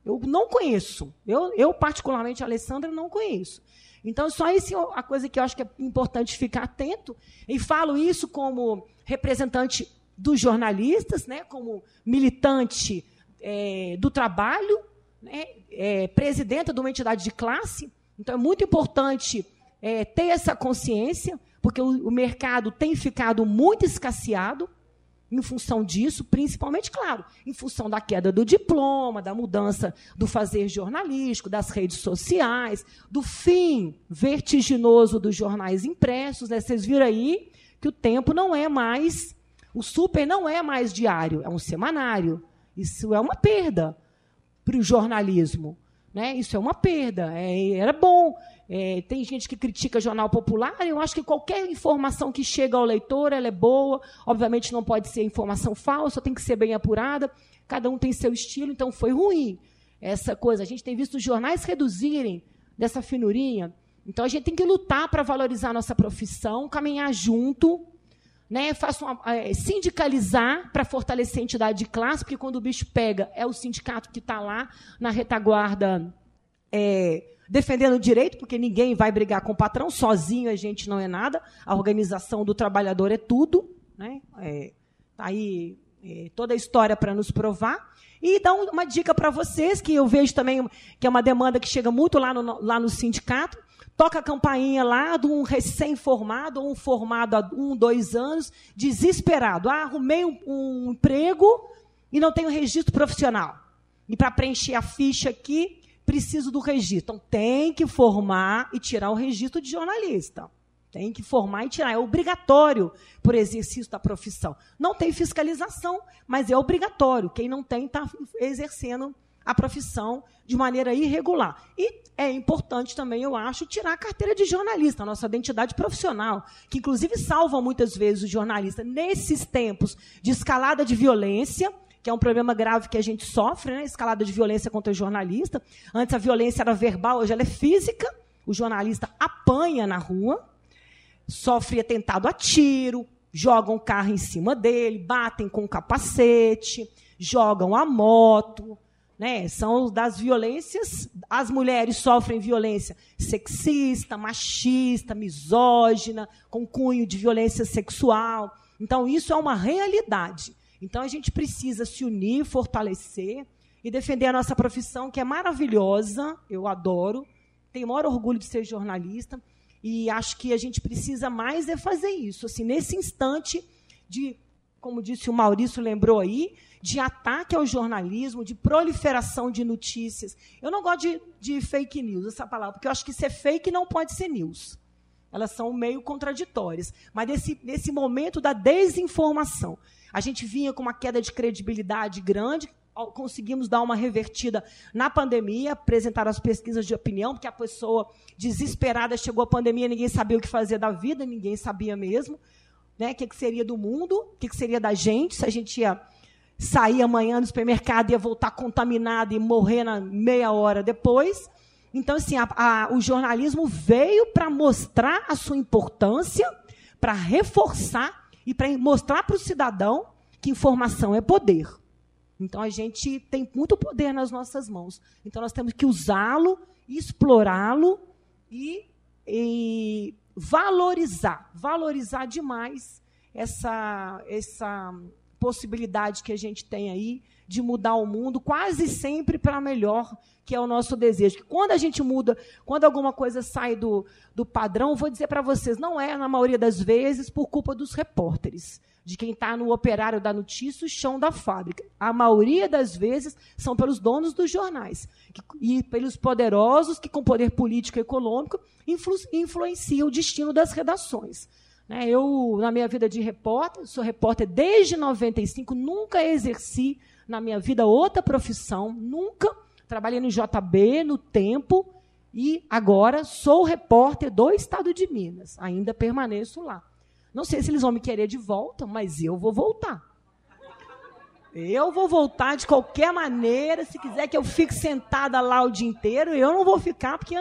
Eu não conheço. Eu, eu particularmente, a Alessandra, não conheço. Então, só isso é a coisa que eu acho que é importante ficar atento. E falo isso como representante dos jornalistas, né, como militante é, do trabalho, né, é, presidenta de uma entidade de classe. Então, é muito importante é, ter essa consciência, porque o, o mercado tem ficado muito escasseado em função disso, principalmente, claro, em função da queda do diploma, da mudança do fazer jornalístico, das redes sociais, do fim vertiginoso dos jornais impressos. Né? Vocês viram aí que o tempo não é mais, o super não é mais diário, é um semanário. Isso é uma perda para o jornalismo. Né? Isso é uma perda. É, era bom. É, tem gente que critica jornal popular. Eu acho que qualquer informação que chega ao leitor ela é boa. Obviamente não pode ser informação falsa, tem que ser bem apurada. Cada um tem seu estilo, então foi ruim essa coisa. A gente tem visto os jornais reduzirem dessa finurinha. Então a gente tem que lutar para valorizar a nossa profissão, caminhar junto, né? Faço uma, é, sindicalizar para fortalecer a entidade de classe, porque quando o bicho pega é o sindicato que está lá na retaguarda é, defendendo o direito, porque ninguém vai brigar com o patrão, sozinho a gente não é nada, a organização do trabalhador é tudo, né? É, tá aí é, toda a história para nos provar. E dar uma dica para vocês, que eu vejo também que é uma demanda que chega muito lá no, lá no sindicato. Toca a campainha lá de um recém-formado ou um formado há um, dois anos, desesperado. Ah, arrumei um, um emprego e não tenho registro profissional. E para preencher a ficha aqui, preciso do registro. Então, tem que formar e tirar o registro de jornalista. Tem que formar e tirar. É obrigatório por exercício da profissão. Não tem fiscalização, mas é obrigatório. Quem não tem está exercendo a profissão de maneira irregular. E é importante também, eu acho, tirar a carteira de jornalista, a nossa identidade profissional, que inclusive salva muitas vezes o jornalista nesses tempos de escalada de violência, que é um problema grave que a gente sofre, né? escalada de violência contra o jornalista. Antes a violência era verbal, hoje ela é física. O jornalista apanha na rua, sofre atentado a tiro, jogam o carro em cima dele, batem com capacete, jogam a moto. Né? São das violências. As mulheres sofrem violência sexista, machista, misógina, com cunho de violência sexual. Então, isso é uma realidade. Então, a gente precisa se unir, fortalecer e defender a nossa profissão, que é maravilhosa, eu adoro, tenho o maior orgulho de ser jornalista. E acho que a gente precisa mais é fazer isso, assim, nesse instante de, como disse o Maurício lembrou aí, de ataque ao jornalismo, de proliferação de notícias. Eu não gosto de, de fake news, essa palavra, porque eu acho que ser fake não pode ser news. Elas são meio contraditórias. Mas nesse, nesse momento da desinformação, a gente vinha com uma queda de credibilidade grande, conseguimos dar uma revertida na pandemia, apresentar as pesquisas de opinião, porque a pessoa desesperada chegou a pandemia, ninguém sabia o que fazer da vida, ninguém sabia mesmo, né? O que, seria do mundo, o que, seria da gente, se a gente ia sair amanhã no supermercado e ia voltar contaminado e morrer na meia hora depois. Então, assim, a, a, o jornalismo veio para mostrar a sua importância, para reforçar e para mostrar para o cidadão que informação é poder. Então a gente tem muito poder nas nossas mãos. Então nós temos que usá-lo, explorá-lo e, e, valorizar, valorizar demais essa essa possibilidade que a gente tem aí de mudar o mundo quase sempre para melhor, que é o nosso desejo. Que quando a gente muda, quando alguma coisa sai do, do padrão, vou dizer para vocês, não é, na maioria das vezes, por culpa dos repórteres de quem está no operário da notícia, o chão da fábrica. A maioria das vezes são pelos donos dos jornais que, e pelos poderosos que, com poder político e econômico, influ, influenciam o destino das redações. Né, eu, na minha vida de repórter, sou repórter desde 95, nunca exerci na minha vida outra profissão, nunca. Trabalhei no JB, no Tempo, e agora sou repórter do Estado de Minas. Ainda permaneço lá. Não sei se eles vão me querer de volta, mas eu vou voltar. Eu vou voltar de qualquer maneira. Se quiser que eu fique sentada lá o dia inteiro, eu não vou ficar porque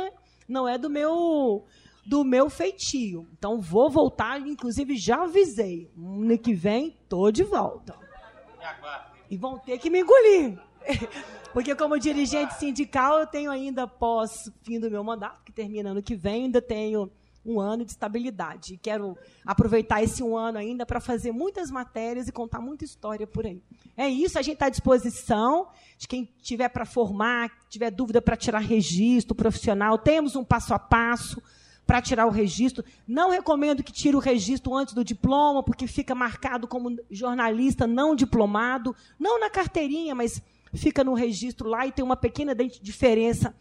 não é do meu do meu feitio. Então vou voltar, inclusive já avisei. Ano que vem tô de volta. E vão ter que me engolir. [LAUGHS] Porque como dirigente sindical, eu tenho ainda pós fim do meu mandato, que termina ano que vem, ainda tenho um ano de estabilidade. Quero aproveitar esse um ano ainda para fazer muitas matérias e contar muita história por aí. É isso, a gente está à disposição de quem tiver para formar, tiver dúvida para tirar registro profissional, temos um passo a passo para tirar o registro. Não recomendo que tire o registro antes do diploma, porque fica marcado como jornalista não diplomado, não na carteirinha, mas fica no registro lá e tem uma pequena diferença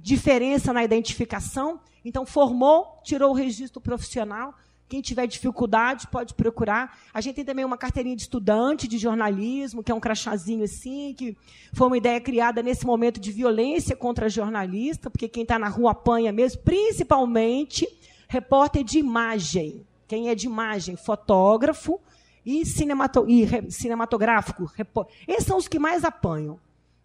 diferença na identificação. Então, formou, tirou o registro profissional, Quem tiver dificuldade pode procurar. A gente tem também uma carteirinha de estudante de jornalismo, que é um crachazinho assim, que foi uma ideia criada nesse momento de violência contra jornalista, porque quem está na rua apanha mesmo, principalmente repórter de imagem. Quem é de imagem, fotógrafo e, cinemato e cinematográfico. Esses são os que mais apanham.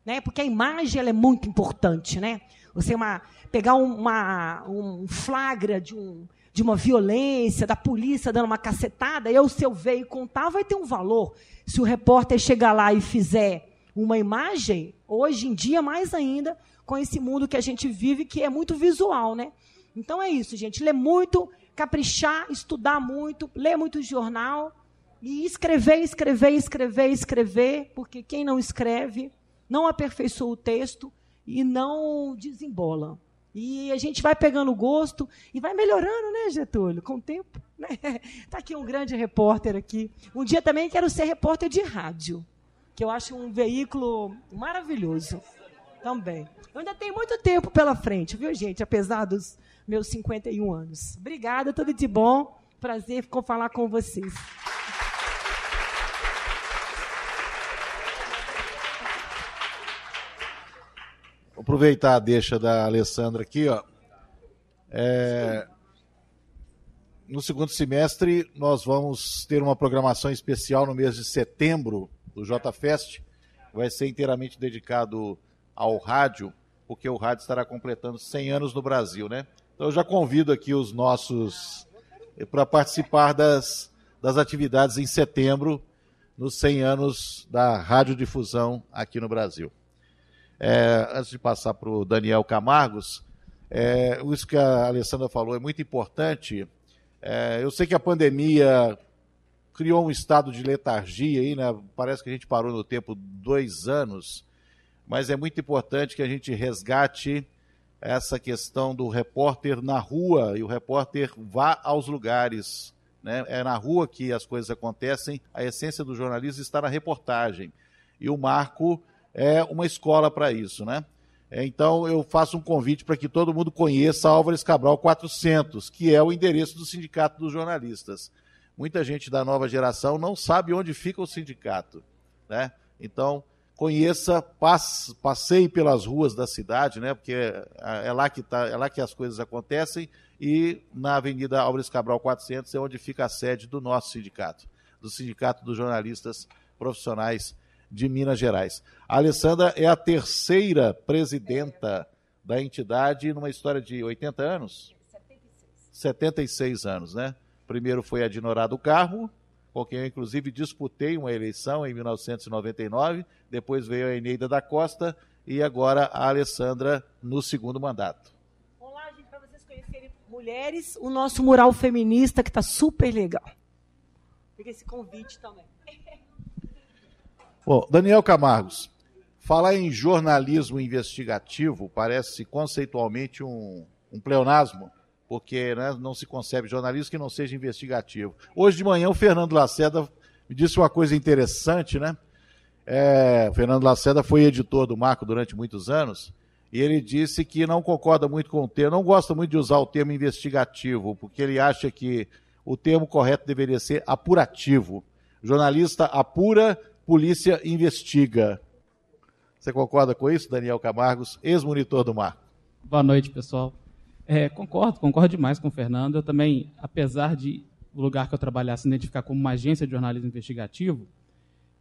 Né? Porque a imagem ela é muito importante. Né? Você uma, pegar uma, um flagra de um de uma violência, da polícia dando uma cacetada, eu, se eu ver e contar, vai ter um valor. Se o repórter chegar lá e fizer uma imagem, hoje em dia, mais ainda, com esse mundo que a gente vive, que é muito visual, né? Então é isso, gente. Ler muito, caprichar, estudar muito, ler muito jornal e escrever, escrever, escrever, escrever, porque quem não escreve não aperfeiçoa o texto e não desembola. E a gente vai pegando gosto e vai melhorando, né, Getúlio, com o tempo. Né? [LAUGHS] Tá aqui um grande repórter aqui. Um dia também quero ser repórter de rádio, que eu acho um veículo maravilhoso também. Eu ainda tenho muito tempo pela frente, viu, gente, apesar dos meus 51 anos. Obrigada, tudo de bom. Prazer falar com vocês. Aproveitar a deixa da Alessandra aqui, ó. É, no segundo semestre, nós vamos ter uma programação especial no mês de setembro do JFest. Vai ser inteiramente dedicado ao rádio, porque o rádio estará completando 100 anos no Brasil, né? Então eu já convido aqui os nossos para participar das, das atividades em setembro, nos 100 anos da radiodifusão aqui no Brasil. É, antes de passar para o Daniel Camargos, é, isso que a Alessandra falou é muito importante. É, eu sei que a pandemia criou um estado de letargia aí, né? Parece que a gente parou no tempo dois anos, mas é muito importante que a gente resgate essa questão do repórter na rua e o repórter vá aos lugares. Né? É na rua que as coisas acontecem, a essência do jornalismo está na reportagem. E o Marco é uma escola para isso, né? É, então eu faço um convite para que todo mundo conheça Álvares Cabral 400, que é o endereço do Sindicato dos Jornalistas. Muita gente da nova geração não sabe onde fica o sindicato, né? Então conheça, passe, passeie pelas ruas da cidade, né? Porque é, é lá que tá, é lá que as coisas acontecem e na Avenida Álvares Cabral 400 é onde fica a sede do nosso sindicato, do Sindicato dos Jornalistas Profissionais de Minas Gerais. A Alessandra é a terceira presidenta da entidade numa história de 80 anos? 76. 76 anos, né? Primeiro foi a Dinorado Carmo, com quem eu inclusive disputei uma eleição em 1999, depois veio a Eneida da Costa e agora a Alessandra no segundo mandato. Olá, gente, para vocês conhecerem mulheres, o nosso mural feminista que está super legal. Fica esse convite também. Bom, Daniel Camargos, falar em jornalismo investigativo parece conceitualmente um, um pleonasmo, porque né, não se concebe jornalismo que não seja investigativo. Hoje de manhã o Fernando Lacerda me disse uma coisa interessante, né? É, o Fernando Lacerda foi editor do Marco durante muitos anos, e ele disse que não concorda muito com o termo, não gosta muito de usar o termo investigativo, porque ele acha que o termo correto deveria ser apurativo. O jornalista apura polícia investiga. Você concorda com isso, Daniel Camargos, ex-monitor do mar? Boa noite, pessoal. É, concordo, concordo demais com o Fernando. Eu também, apesar de o lugar que eu trabalhasse identificar como uma agência de jornalismo investigativo,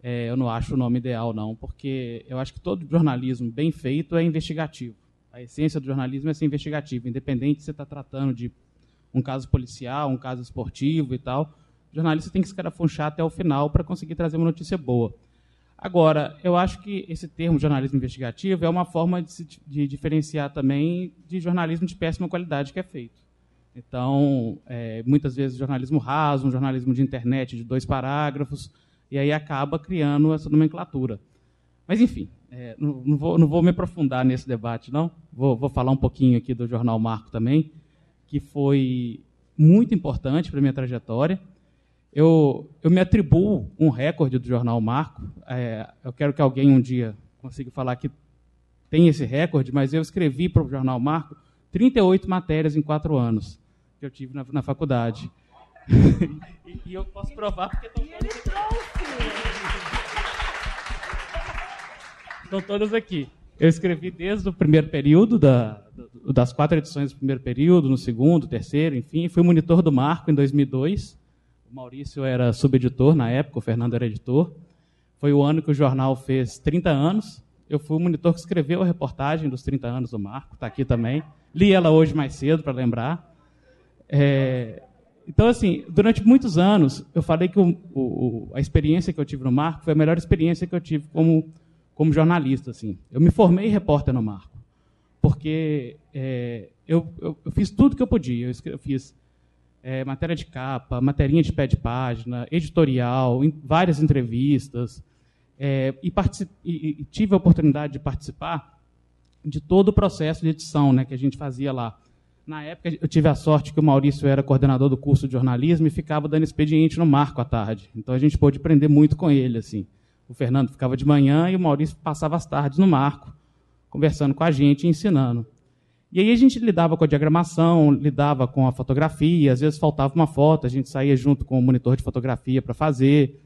é, eu não acho o nome ideal, não, porque eu acho que todo jornalismo bem feito é investigativo. A essência do jornalismo é ser investigativo, independente se você está tratando de um caso policial, um caso esportivo e tal o jornalista tem que escarafunchar até o final para conseguir trazer uma notícia boa. Agora, eu acho que esse termo jornalismo investigativo é uma forma de, se, de diferenciar também de jornalismo de péssima qualidade que é feito. Então, é, muitas vezes jornalismo raso, um jornalismo de internet de dois parágrafos, e aí acaba criando essa nomenclatura. Mas, enfim, é, não, não, vou, não, vou, me aprofundar nesse debate, não. Vou, vou falar um pouquinho aqui do Jornal Marco também, que foi muito importante para a minha trajetória eu, eu me atribuo um recorde do jornal Marco. É, eu quero que alguém um dia consiga falar que tem esse recorde, mas eu escrevi para o jornal Marco 38 matérias em quatro anos que eu tive na, na faculdade. [LAUGHS] e, e, eu posso provar porque estão todas aqui. Estão todas aqui. Eu escrevi desde o primeiro período, da, das quatro edições do primeiro período, no segundo, terceiro, enfim. Fui monitor do Marco em 2002. O Maurício era subeditor na época, o Fernando era editor. Foi o ano que o jornal fez 30 anos. Eu fui o monitor que escreveu a reportagem dos 30 anos do Marco, está aqui também. Li ela hoje mais cedo para lembrar. É, então, assim, durante muitos anos, eu falei que o, o, a experiência que eu tive no Marco foi a melhor experiência que eu tive como, como jornalista. Assim. Eu me formei repórter no Marco, porque é, eu, eu, eu, fiz tudo que eu podia. Eu, eu fiz é, matéria de capa, materinha de pé de página, editorial, em, várias entrevistas, é, e, e, e, tive a oportunidade de participar de todo o processo de edição né, que a gente fazia lá. Na época, eu tive a sorte que o Maurício era coordenador do curso de jornalismo e ficava dando expediente no Marco à tarde. Então a gente pôde aprender muito com ele. assim. O Fernando ficava de manhã e o Maurício passava as tardes no Marco, conversando com a gente e ensinando. E aí a gente lidava com a diagramação, lidava com a fotografia, às vezes faltava uma foto, a gente saía junto com o monitor de fotografia para fazer.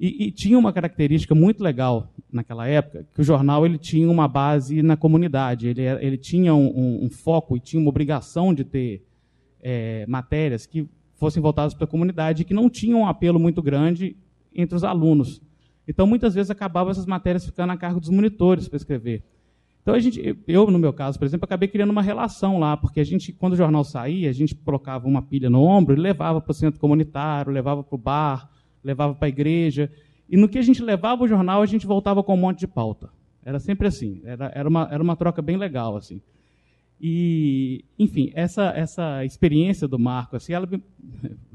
E, e, tinha uma característica muito legal naquela época, que o jornal ele tinha uma base na comunidade, ele, ele tinha um, um, um foco e tinha uma obrigação de ter é, matérias que fossem voltadas para a comunidade e que não tinham um apelo muito grande entre os alunos. Então, muitas vezes, acabavam essas matérias ficando a cargo dos monitores para escrever. Então, a gente, eu, no meu caso, por exemplo, acabei criando uma relação lá, porque a gente, quando o jornal saía, a gente colocava uma pilha no ombro e levava para o centro comunitário, levava para o bar, levava para a igreja. E no que a gente levava o jornal, a gente voltava com um monte de pauta. Era sempre assim. Era, era, uma, era uma troca bem legal. assim. E, enfim, essa, essa experiência do Marco, assim, ela me,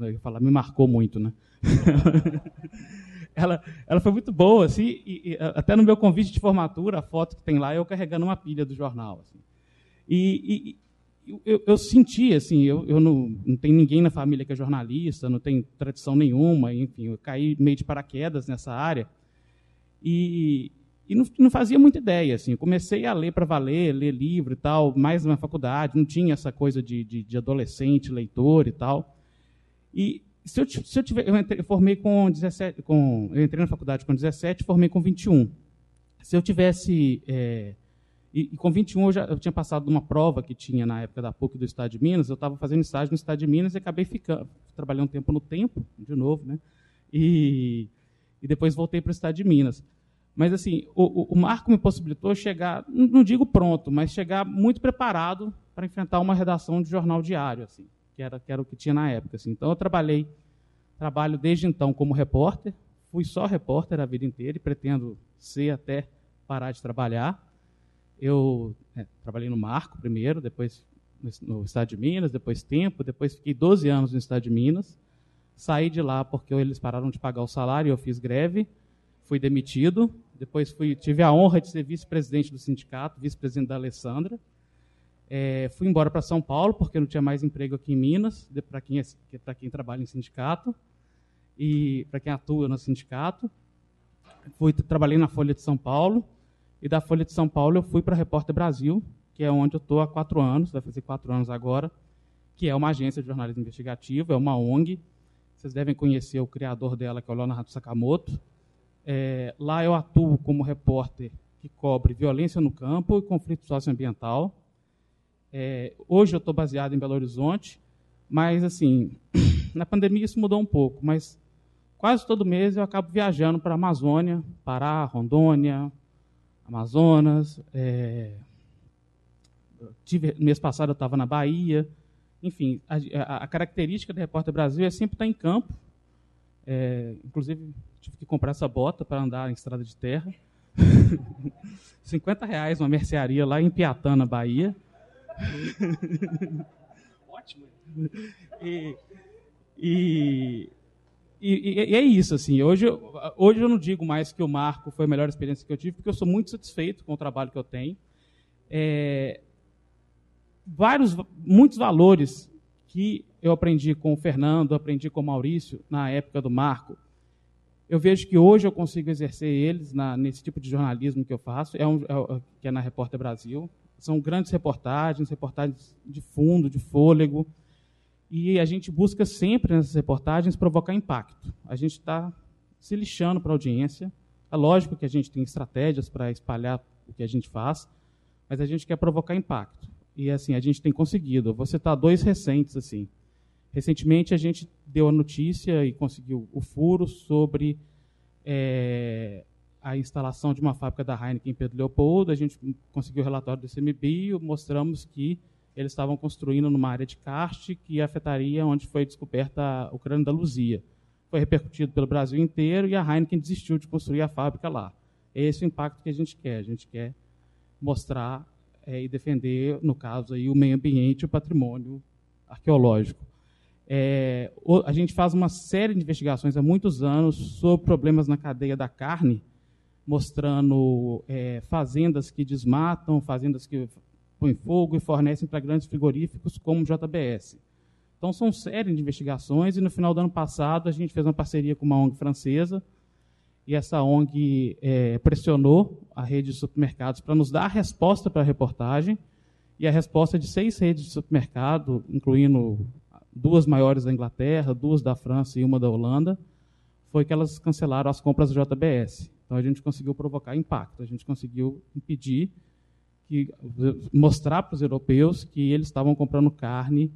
[LAUGHS] eu falar, me marcou muito, né? [LAUGHS] ela, ela foi muito boa, assim, e, e, até no meu convite de formatura, a foto que tem lá, eu carregando uma pilha do jornal. Assim. E, eu, eu, senti, assim, eu, eu não, não tenho ninguém na família que é jornalista, não tenho tradição nenhuma, enfim, eu caí meio de paraquedas nessa área e, e não, não fazia muita ideia, assim, eu comecei a ler para valer, ler livro e tal, mais na faculdade, não tinha essa coisa de, de, de adolescente, leitor e tal, e se eu, se eu tiver, eu, entrei, formei com 17, com, eu entrei na faculdade com 17, formei com 21, se eu tivesse... É, e, e, com 21 eu já eu tinha passado uma prova que tinha na época da PUC do Estado de Minas. Eu estava fazendo estágio no Estado de Minas e acabei ficando, trabalhando um tempo no Tempo, de novo, né? E, e depois voltei para o Estado de Minas. Mas assim, o, o, Marco me possibilitou chegar, não digo pronto, mas chegar muito preparado para enfrentar uma redação de jornal diário, assim, que era, que era o que tinha na época. Assim. Então eu trabalhei, trabalho desde então como repórter, fui só repórter a vida inteira e pretendo ser até parar de trabalhar. Eu é, trabalhei no Marco primeiro, depois no Estado de Minas, depois Tempo, depois fiquei 12 anos no Estado de Minas. Saí de lá porque eles pararam de pagar o salário, eu fiz greve, fui demitido. Depois fui, tive a honra de ser vice-presidente do sindicato, vice-presidente da Alessandra. É, fui embora para São Paulo porque não tinha mais emprego aqui em Minas, para quem, é, quem trabalha em sindicato e para quem atua no sindicato. Fui, trabalhei na Folha de São Paulo, e da Folha de São Paulo eu fui para a Repórter Brasil, que é onde eu estou há quatro anos, vai fazer quatro anos agora, que é uma agência de jornalismo investigativo, é uma ONG. Vocês devem conhecer o criador dela, que é o Leonardo Sakamoto. É, lá eu atuo como repórter que cobre violência no campo e conflito socioambiental. É, hoje eu estou baseado em Belo Horizonte, mas assim, [CLEARS THROAT] na pandemia isso mudou um pouco, mas quase todo mês eu acabo viajando para a Amazônia, Pará, Rondônia, Amazonas. É, tive, mês passado eu estava na Bahia. Enfim, a, a, a, característica do Repórter Brasil é sempre estar em campo. É, inclusive, tive que comprar essa bota para andar em estrada de terra. [LAUGHS] 50 reais uma mercearia lá em Piatã, na Bahia. [LAUGHS] Ótimo. E, e e, e, é isso, assim. Hoje, hoje eu não digo mais que o Marco foi a melhor experiência que eu tive, porque eu sou muito satisfeito com o trabalho que eu tenho. É, vários, muitos valores que eu aprendi com o Fernando, aprendi com o Maurício na época do Marco. Eu vejo que hoje eu consigo exercer eles na, nesse tipo de jornalismo que eu faço, é, um, é que é na Repórter Brasil. São grandes reportagens, reportagens de fundo, de fôlego, E a gente busca sempre nessas reportagens provocar impacto. A gente está se lixando para a audiência. É lógico que a gente tem estratégias para espalhar o que a gente faz, mas a gente quer provocar impacto. E assim, a gente tem conseguido. Vou citar dois recentes assim. Recentemente a gente deu a notícia e conseguiu o furo sobre é, a instalação de uma fábrica da Heineken em Pedro Leopoldo. A gente conseguiu o relatório do CMBio, mostramos que eles estavam construindo numa área de karst que afetaria onde foi descoberta o crânio da Luzia. Foi repercutido pelo Brasil inteiro e a Heineken desistiu de construir a fábrica lá. Esse é o impacto que a gente quer. A gente quer mostrar é, e defender, no caso, aí, o meio ambiente e o patrimônio arqueológico. É, a gente faz uma série de investigações há muitos anos sobre problemas na cadeia da carne, mostrando é, fazendas que desmatam, fazendas que põem fogo e fornecem para grandes frigoríficos como o JBS. Então, são série de investigações, e no final do ano passado a gente fez uma parceria com uma ONG francesa, e essa ONG é, pressionou a rede de supermercados para nos dar a resposta para a reportagem, e a resposta de seis redes de supermercado, incluindo duas maiores da Inglaterra, duas da França e uma da Holanda, foi que elas cancelaram as compras do JBS. Então a gente conseguiu provocar impacto, a gente conseguiu impedir que mostrar para os europeus que eles estavam comprando carne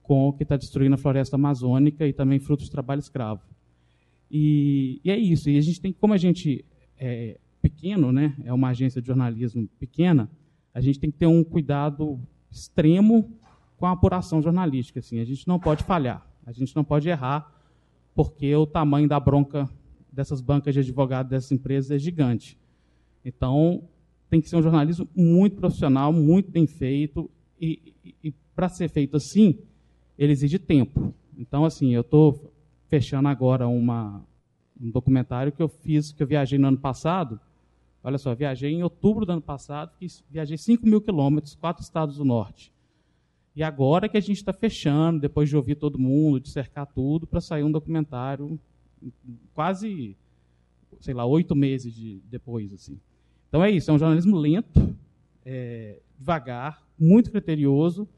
com o que está destruindo a floresta amazônica e também frutos de trabalho escravo. E, e, é isso. E a gente tem, como a gente é pequeno, né, é uma agência de jornalismo pequena, a gente tem que ter um cuidado extremo com a apuração jornalística. Assim. A gente não pode falhar, a gente não pode errar, porque o tamanho da bronca dessas bancas de advogados dessas empresas é gigante. Então, tem que ser um jornalismo muito profissional, muito bem feito, e, e, e para ser feito assim, ele exige tempo. Então, assim, eu estou fechando agora uma, um documentário que eu fiz, que eu viajei no ano passado. Olha só, viajei em outubro do ano passado, viajei 5 mil quilômetros, quatro estados do norte. E agora que a gente está fechando, depois de ouvir todo mundo, de cercar tudo, para sair um documentário quase, sei lá, oito meses de, depois. assim. Então é isso, é um jornalismo lento, é, devagar, muito criterioso,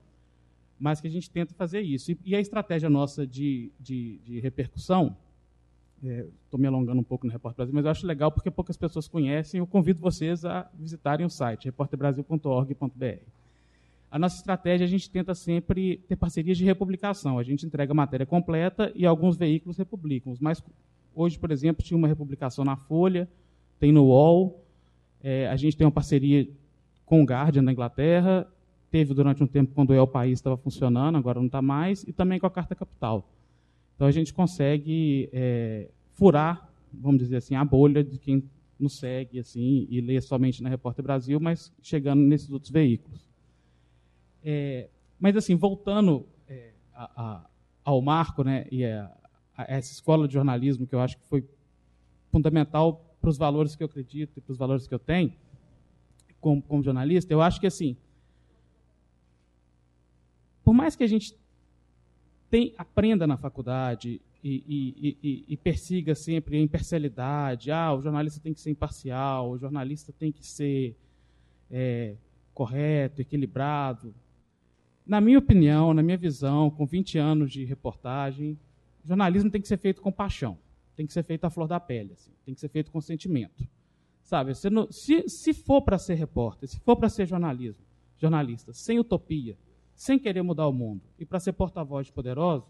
mas que a gente tenta fazer isso. E, e a estratégia nossa de, de, de repercussão, estou é, me alongando um pouco no Repórter Brasil, mas eu acho legal porque poucas pessoas conhecem. Eu convido vocês a visitarem o site repórterbrasil.org.br. A nossa estratégia, a gente tenta sempre ter parcerias de republicação. A gente entrega a matéria completa e alguns veículos republicam. Mas hoje, por exemplo, tinha uma republicação na Folha, tem no UOL. É, a gente tem uma parceria com o Guardian da Inglaterra teve durante um tempo quando o El País estava funcionando, agora não está mais, e também com a Carta Capital. Então a gente consegue é, furar, vamos dizer assim, a bolha de quem nos segue assim e lê somente na Repórter Brasil, mas chegando nesses outros veículos. É, mas assim, voltando é, a, a, ao Marco, né, e a, a, essa escola de jornalismo que eu acho que foi fundamental para os valores que eu acredito e para os valores que eu tenho como, como jornalista, eu acho que assim por mais que a gente tem, aprenda na faculdade e, e, e, e, persiga sempre a imparcialidade, ah, o jornalista tem que ser imparcial, o jornalista tem que ser é, correto, equilibrado. Na minha opinião, na minha visão, com 20 anos de reportagem, jornalismo tem que ser feito com paixão, tem que ser feito à flor da pele, assim, tem que ser feito com sentimento. Sabe, se, se for para ser repórter, se for para ser jornalismo, jornalista, sem utopia, sem querer mudar o mundo e para ser porta-voz poderoso,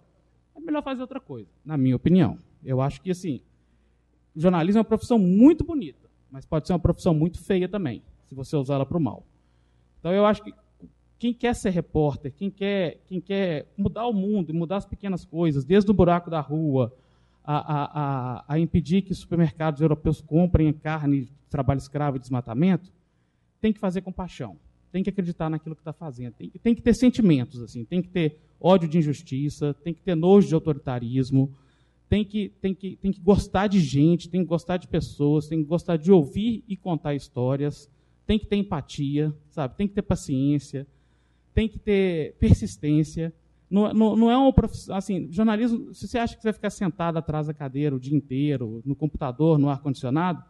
é melhor fazer outra coisa, na minha opinião. Eu acho que, assim, jornalismo é uma profissão muito bonita, mas pode ser uma profissão muito feia também, se você usar ela para o mal. Então, eu acho que quem quer ser repórter, quem quer, quem quer mudar o mundo e mudar as pequenas coisas, desde o buraco da rua, a, a, a, a impedir que supermercados europeus comprem carne de trabalho escravo e desmatamento, tem que fazer com paixão tem que acreditar naquilo que está fazendo. Tem, tem, que ter sentimentos, assim, tem que ter ódio de injustiça, tem que ter nojo de autoritarismo, tem que, tem, que, tem que gostar de gente, tem que gostar de pessoas, tem que gostar de ouvir e contar histórias, tem que ter empatia, sabe? Tem que ter paciência, tem que ter persistência. Não, não, não é profissão. Assim, jornalismo, se você acha que você vai ficar sentado atrás da cadeira o dia inteiro, no computador, no ar-condicionado,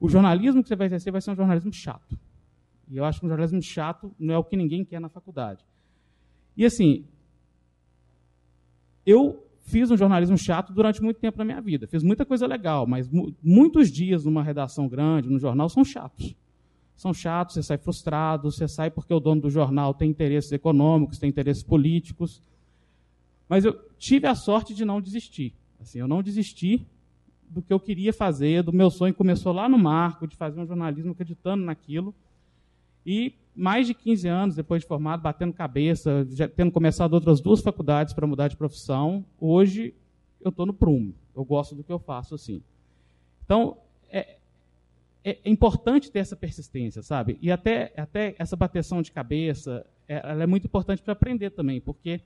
o jornalismo que você vai exercer vai ser um jornalismo chato. E eu acho que um jornalismo chato não é o que ninguém quer na faculdade. E assim, eu fiz um jornalismo chato durante muito tempo na minha vida. Fiz muita coisa legal, mas mu muitos dias numa redação grande, no jornal, são chatos. São chatos, você sai frustrado, você sai porque o dono do jornal tem interesses econômicos, tem interesses políticos. Mas eu tive a sorte de não desistir. Assim, eu não desisti do que eu queria fazer, do meu sonho começou lá no Marco, de fazer um jornalismo acreditando naquilo. E mais de 15 anos depois de formado, batendo cabeça, já tendo começado outras duas faculdades para mudar de profissão, hoje eu estou no prumo. Eu gosto do que eu faço assim. Então, é, é, é, importante ter essa persistência, sabe? E até, até essa bateção de cabeça, é, ela é muito importante para aprender também, porque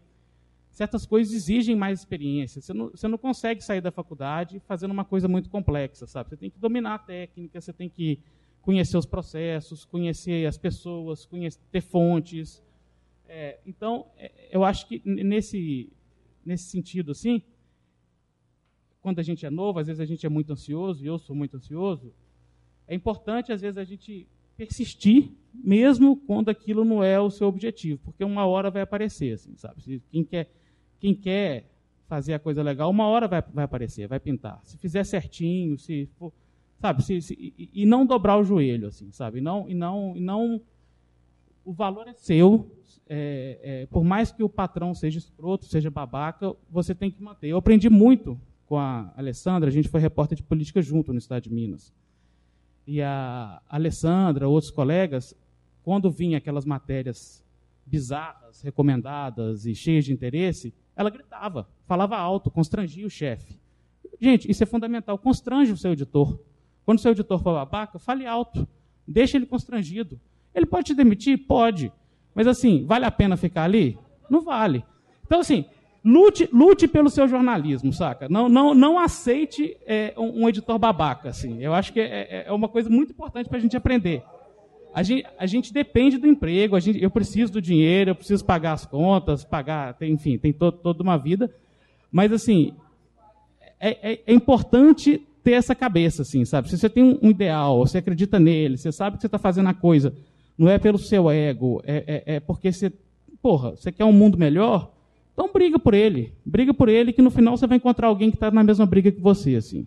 certas coisas exigem mais experiência. Você não, você não consegue sair da faculdade fazendo uma coisa muito complexa, sabe? Você tem que dominar a técnica, você tem que conhecer os processos, conhecer as pessoas, conhecer, ter fontes. É, então, é, eu acho que nesse, nesse sentido, assim, quando a gente é novo, às vezes a gente é muito ansioso, e eu sou muito ansioso, é importante, às vezes, a gente persistir, mesmo quando aquilo não é o seu objetivo, porque uma hora vai aparecer, assim, sabe? Quem quer quem quer fazer a coisa legal, uma hora vai, vai aparecer, vai pintar. Se fizer certinho, se for, sabe, se, se, e, e, não dobrar o joelho, assim, sabe? E não, e não, e não, o valor é seu. É, é, por mais que o patrão seja escroto, seja babaca, você tem que manter. Eu aprendi muito com a Alessandra, a gente foi repórter de política junto no Estado de Minas. E a Alessandra, outros colegas, quando vinha aquelas matérias bizarras, recomendadas e cheias de interesse, ela gritava, falava alto, constrangia o chefe. Gente, isso é fundamental. Constrange o seu editor. Quando o seu editor for babaca, fale alto. Deixe ele constrangido. Ele pode te demitir? Pode. Mas assim, vale a pena ficar ali? Não vale. Então, assim, lute, lute pelo seu jornalismo, saca? Não, não, não aceite é, um, um, editor babaca. Assim. Eu acho que é, é, é uma coisa muito importante para a gente aprender. A gente, a gente depende do emprego, gente, eu preciso do dinheiro, eu preciso pagar as contas, pagar, tem, enfim, tem to, toda uma vida. Mas, assim, é, é, é, importante ter essa cabeça, assim, sabe? Se você tem um, um ideal, você acredita nele, você sabe que você está fazendo a coisa, não é pelo seu ego, é, é, é, porque você, porra, você quer um mundo melhor, então briga por ele. Briga por ele, que no final você vai encontrar alguém que está na mesma briga que você, assim.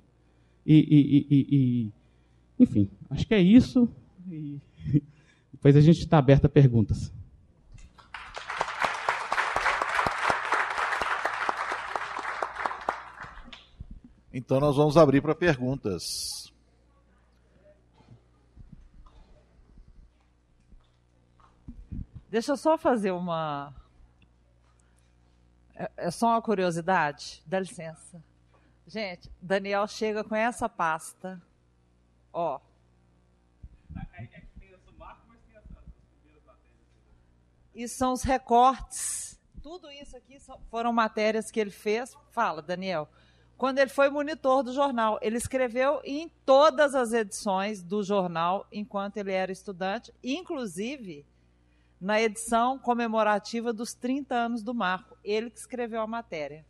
E, e, e, e enfim, acho que é isso. E... [LAUGHS] Depois a gente está aberto a perguntas. Então nós vamos abrir para perguntas. Deixa eu só fazer uma. É, é só uma curiosidade? Dá licença. Gente, Daniel chega com essa pasta. Ó. e são os recortes. Tudo isso aqui foram matérias que ele fez. Fala, Daniel. Quando ele foi monitor do jornal, ele escreveu em todas as edições do jornal enquanto ele era estudante, inclusive na edição comemorativa dos 30 anos do Marco. Ele que escreveu a matéria.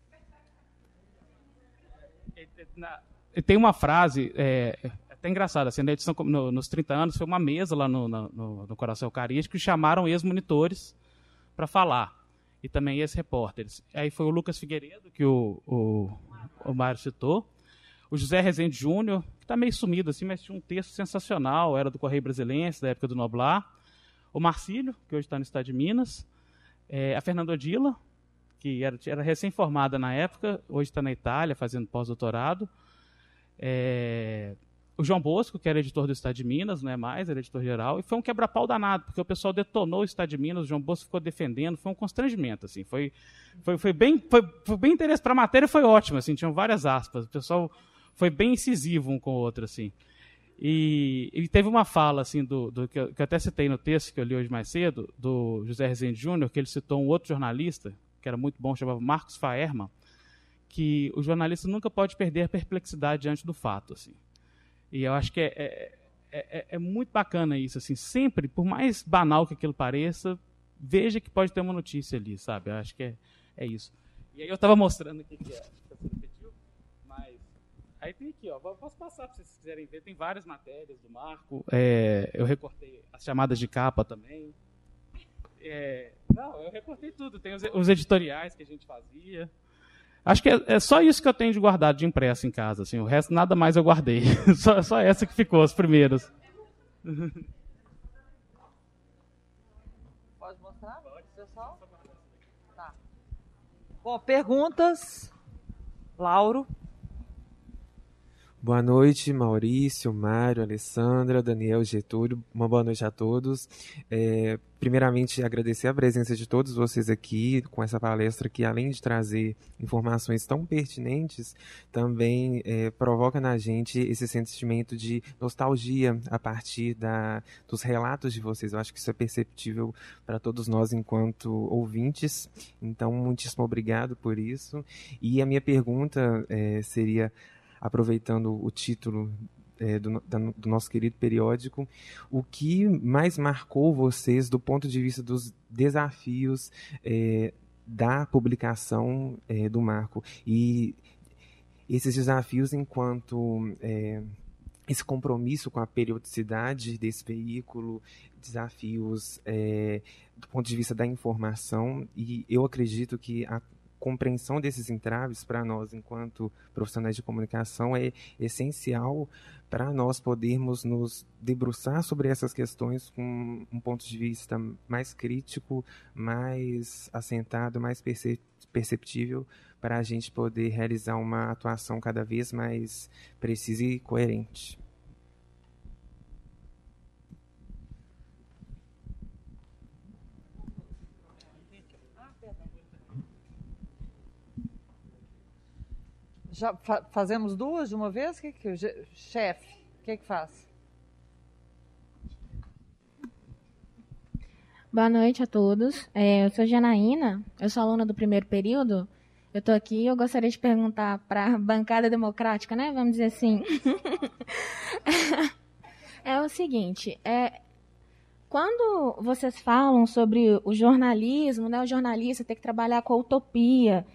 Tem uma frase, é, é até engraçada, assim, na edição no, nos 30 anos, foi uma mesa lá no, no, no Coração Eucarístico e chamaram ex-monitores para falar. E também ex-repórteres. Aí foi o Lucas Figueiredo, que o, o, o Mário citou. O José Rezende Júnior, que está meio sumido assim, mas tinha um texto sensacional, era do Correio Brasilense, da época do Noblar. O Marcílio, que hoje está no estado de Minas. É, a Fernanda Odila, que era, era recém-formada na época, hoje está na Itália fazendo pós-doutorado. É, o João Bosco, que era editor do Estado de Minas, não é mais, era editor geral, e foi um quebra-pau danado, porque o pessoal detonou o Estado de Minas, o João Bosco ficou defendendo, foi um constrangimento, assim, foi, foi, foi bem, foi, foi bem para a matéria, foi ótimo, assim, tinham várias aspas, o pessoal foi bem incisivo um com o outro, assim. E, teve uma fala, assim, do, do que, eu, que, eu, até citei no texto que eu li hoje mais cedo, do José Rezende Júnior, que ele citou um outro jornalista, que era muito bom, chamava Marcos Faerma, que o jornalista nunca pode perder a perplexidade diante do fato, assim. E eu acho que é, é, é, é, muito bacana isso, assim, sempre, por mais banal que aquilo pareça, veja que pode ter uma notícia ali, sabe? Eu acho que é, é isso. E aí eu estava mostrando aqui que mas aí tem aqui, ó, posso passar para vocês quiserem ver, tem várias matérias do Marco, é, eu recortei as chamadas de capa também. É, não, eu recortei tudo, tem os, os editoriais que a gente fazia. Acho que é, é, só isso que eu tenho de guardado de impresso em casa. Assim, o resto nada mais eu guardei. [LAUGHS] só, só essa que ficou, as primeiras. [LAUGHS] Pode mostrar, pessoal? Tá. Bom, perguntas. Lauro. Boa noite, Maurício, Mário, Alessandra, Daniel, Getúlio. Uma boa noite a todos. É, primeiramente, agradecer a presença de todos vocês aqui com essa palestra que, além de trazer informações tão pertinentes, também é, provoca na gente esse sentimento de nostalgia a partir da, dos relatos de vocês. Eu acho que isso é perceptível para todos nós enquanto ouvintes. Então, muitíssimo obrigado por isso. E a minha pergunta é, seria aproveitando o título é, do, da, do, nosso querido periódico, o que mais marcou vocês do ponto de vista dos desafios é, da publicação é, do Marco? E esses desafios enquanto é, esse compromisso com a periodicidade desse veículo, desafios é, do ponto de vista da informação, e eu acredito que a compreensão desses entraves para nós, enquanto profissionais de comunicação, é essencial para nós podermos nos debruçar sobre essas questões com um ponto de vista mais crítico, mais assentado, mais perceptível, para a gente poder realizar uma atuação cada vez mais precisa e coerente. Já fa fazemos duas de uma vez? Que que, chefe, o que, que faz? Boa noite a todos. É, eu sou Janaína, eu sou aluna do primeiro período. Eu estou aqui eu gostaria de perguntar para a bancada democrática, né? Vamos dizer assim. [LAUGHS] é o seguinte, é, quando vocês falam sobre o jornalismo, né, o jornalista ter que trabalhar com a utopia,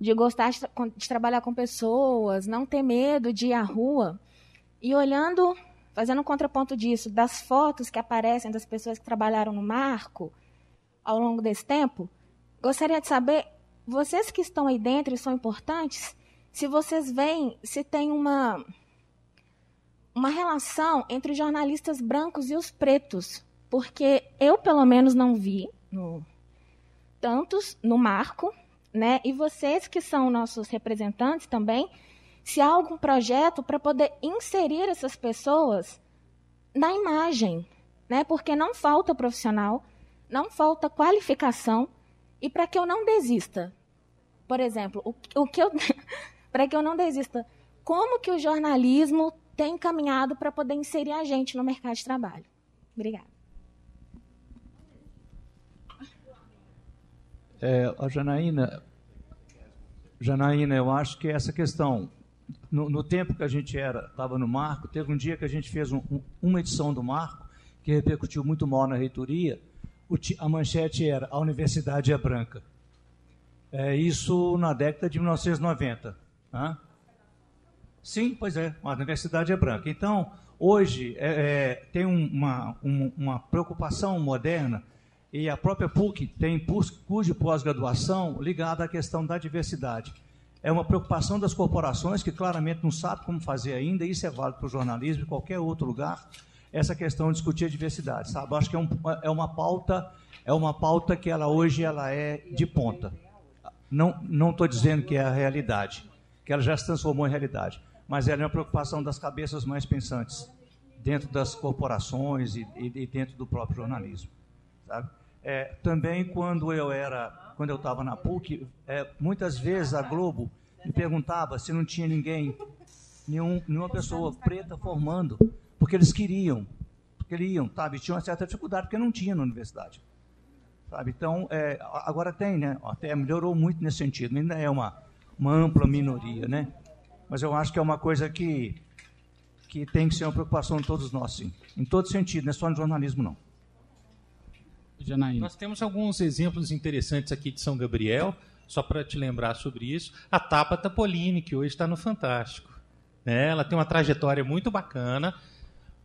de gostar de, de trabalhar com pessoas, não ter medo de ir à rua. E olhando, fazendo um contraponto disso, das fotos que aparecem das pessoas que trabalharam no marco ao longo desse tempo, gostaria de saber, vocês que estão aí dentro e são importantes, se vocês veem se tem uma uma relação entre os jornalistas brancos e os pretos, porque eu pelo menos não vi no, tantos no marco né? E vocês que são nossos representantes também, se há algum projeto para poder inserir essas pessoas na imagem, né? Porque não falta profissional, não falta qualificação e para que eu não desista, por exemplo, o, o que eu [LAUGHS] para que eu não desista, como que o jornalismo tem caminhado para poder inserir a gente no mercado de trabalho? Obrigada. É, a Janaína, Janaína, eu acho que essa questão, no, no tempo que a gente era estava no Marco, teve um dia que a gente fez um, um, uma edição do Marco que repercutiu muito mal na reitoria. O, a manchete era a universidade é branca. É, isso na década de 1990. Hã? Sim, pois é, a universidade é branca. Então, hoje é, é, tem uma, um, uma preocupação moderna e a própria PUC tem curso de pós-graduação ligado à questão da diversidade. É uma preocupação das corporações que claramente não sabem como fazer ainda, isso é válido para o jornalismo e qualquer outro lugar, essa questão de discutir a diversidade, sabe? acho que é, um, é, uma pauta, é uma pauta que ela hoje ela é de ponta. Não não estou dizendo que é a realidade, que ela já se transformou em realidade, mas ela é uma preocupação das cabeças mais pensantes dentro das corporações e, e, e dentro do próprio jornalismo, sabe? É, também quando eu era, quando eu estava na PUC, é, muitas vezes a Globo me perguntava se não tinha ninguém, nenhum, nenhuma pessoa preta formando, porque eles queriam, queriam, sabe? Tinha uma certa dificuldade porque não tinha na universidade, sabe? Então, é, agora tem, né? Até melhorou muito nesse sentido. Ainda é uma uma ampla minoria, né? Mas eu acho que é uma coisa que que tem que ser uma preocupação de todos nós, sim. Em todo sentido, não é só no jornalismo, não. Janaína. Nós temos alguns exemplos interessantes aqui de São Gabriel, só para te lembrar sobre isso. A Tabata Polini, que hoje está no Fantástico. Né? Ela tem uma trajetória muito bacana.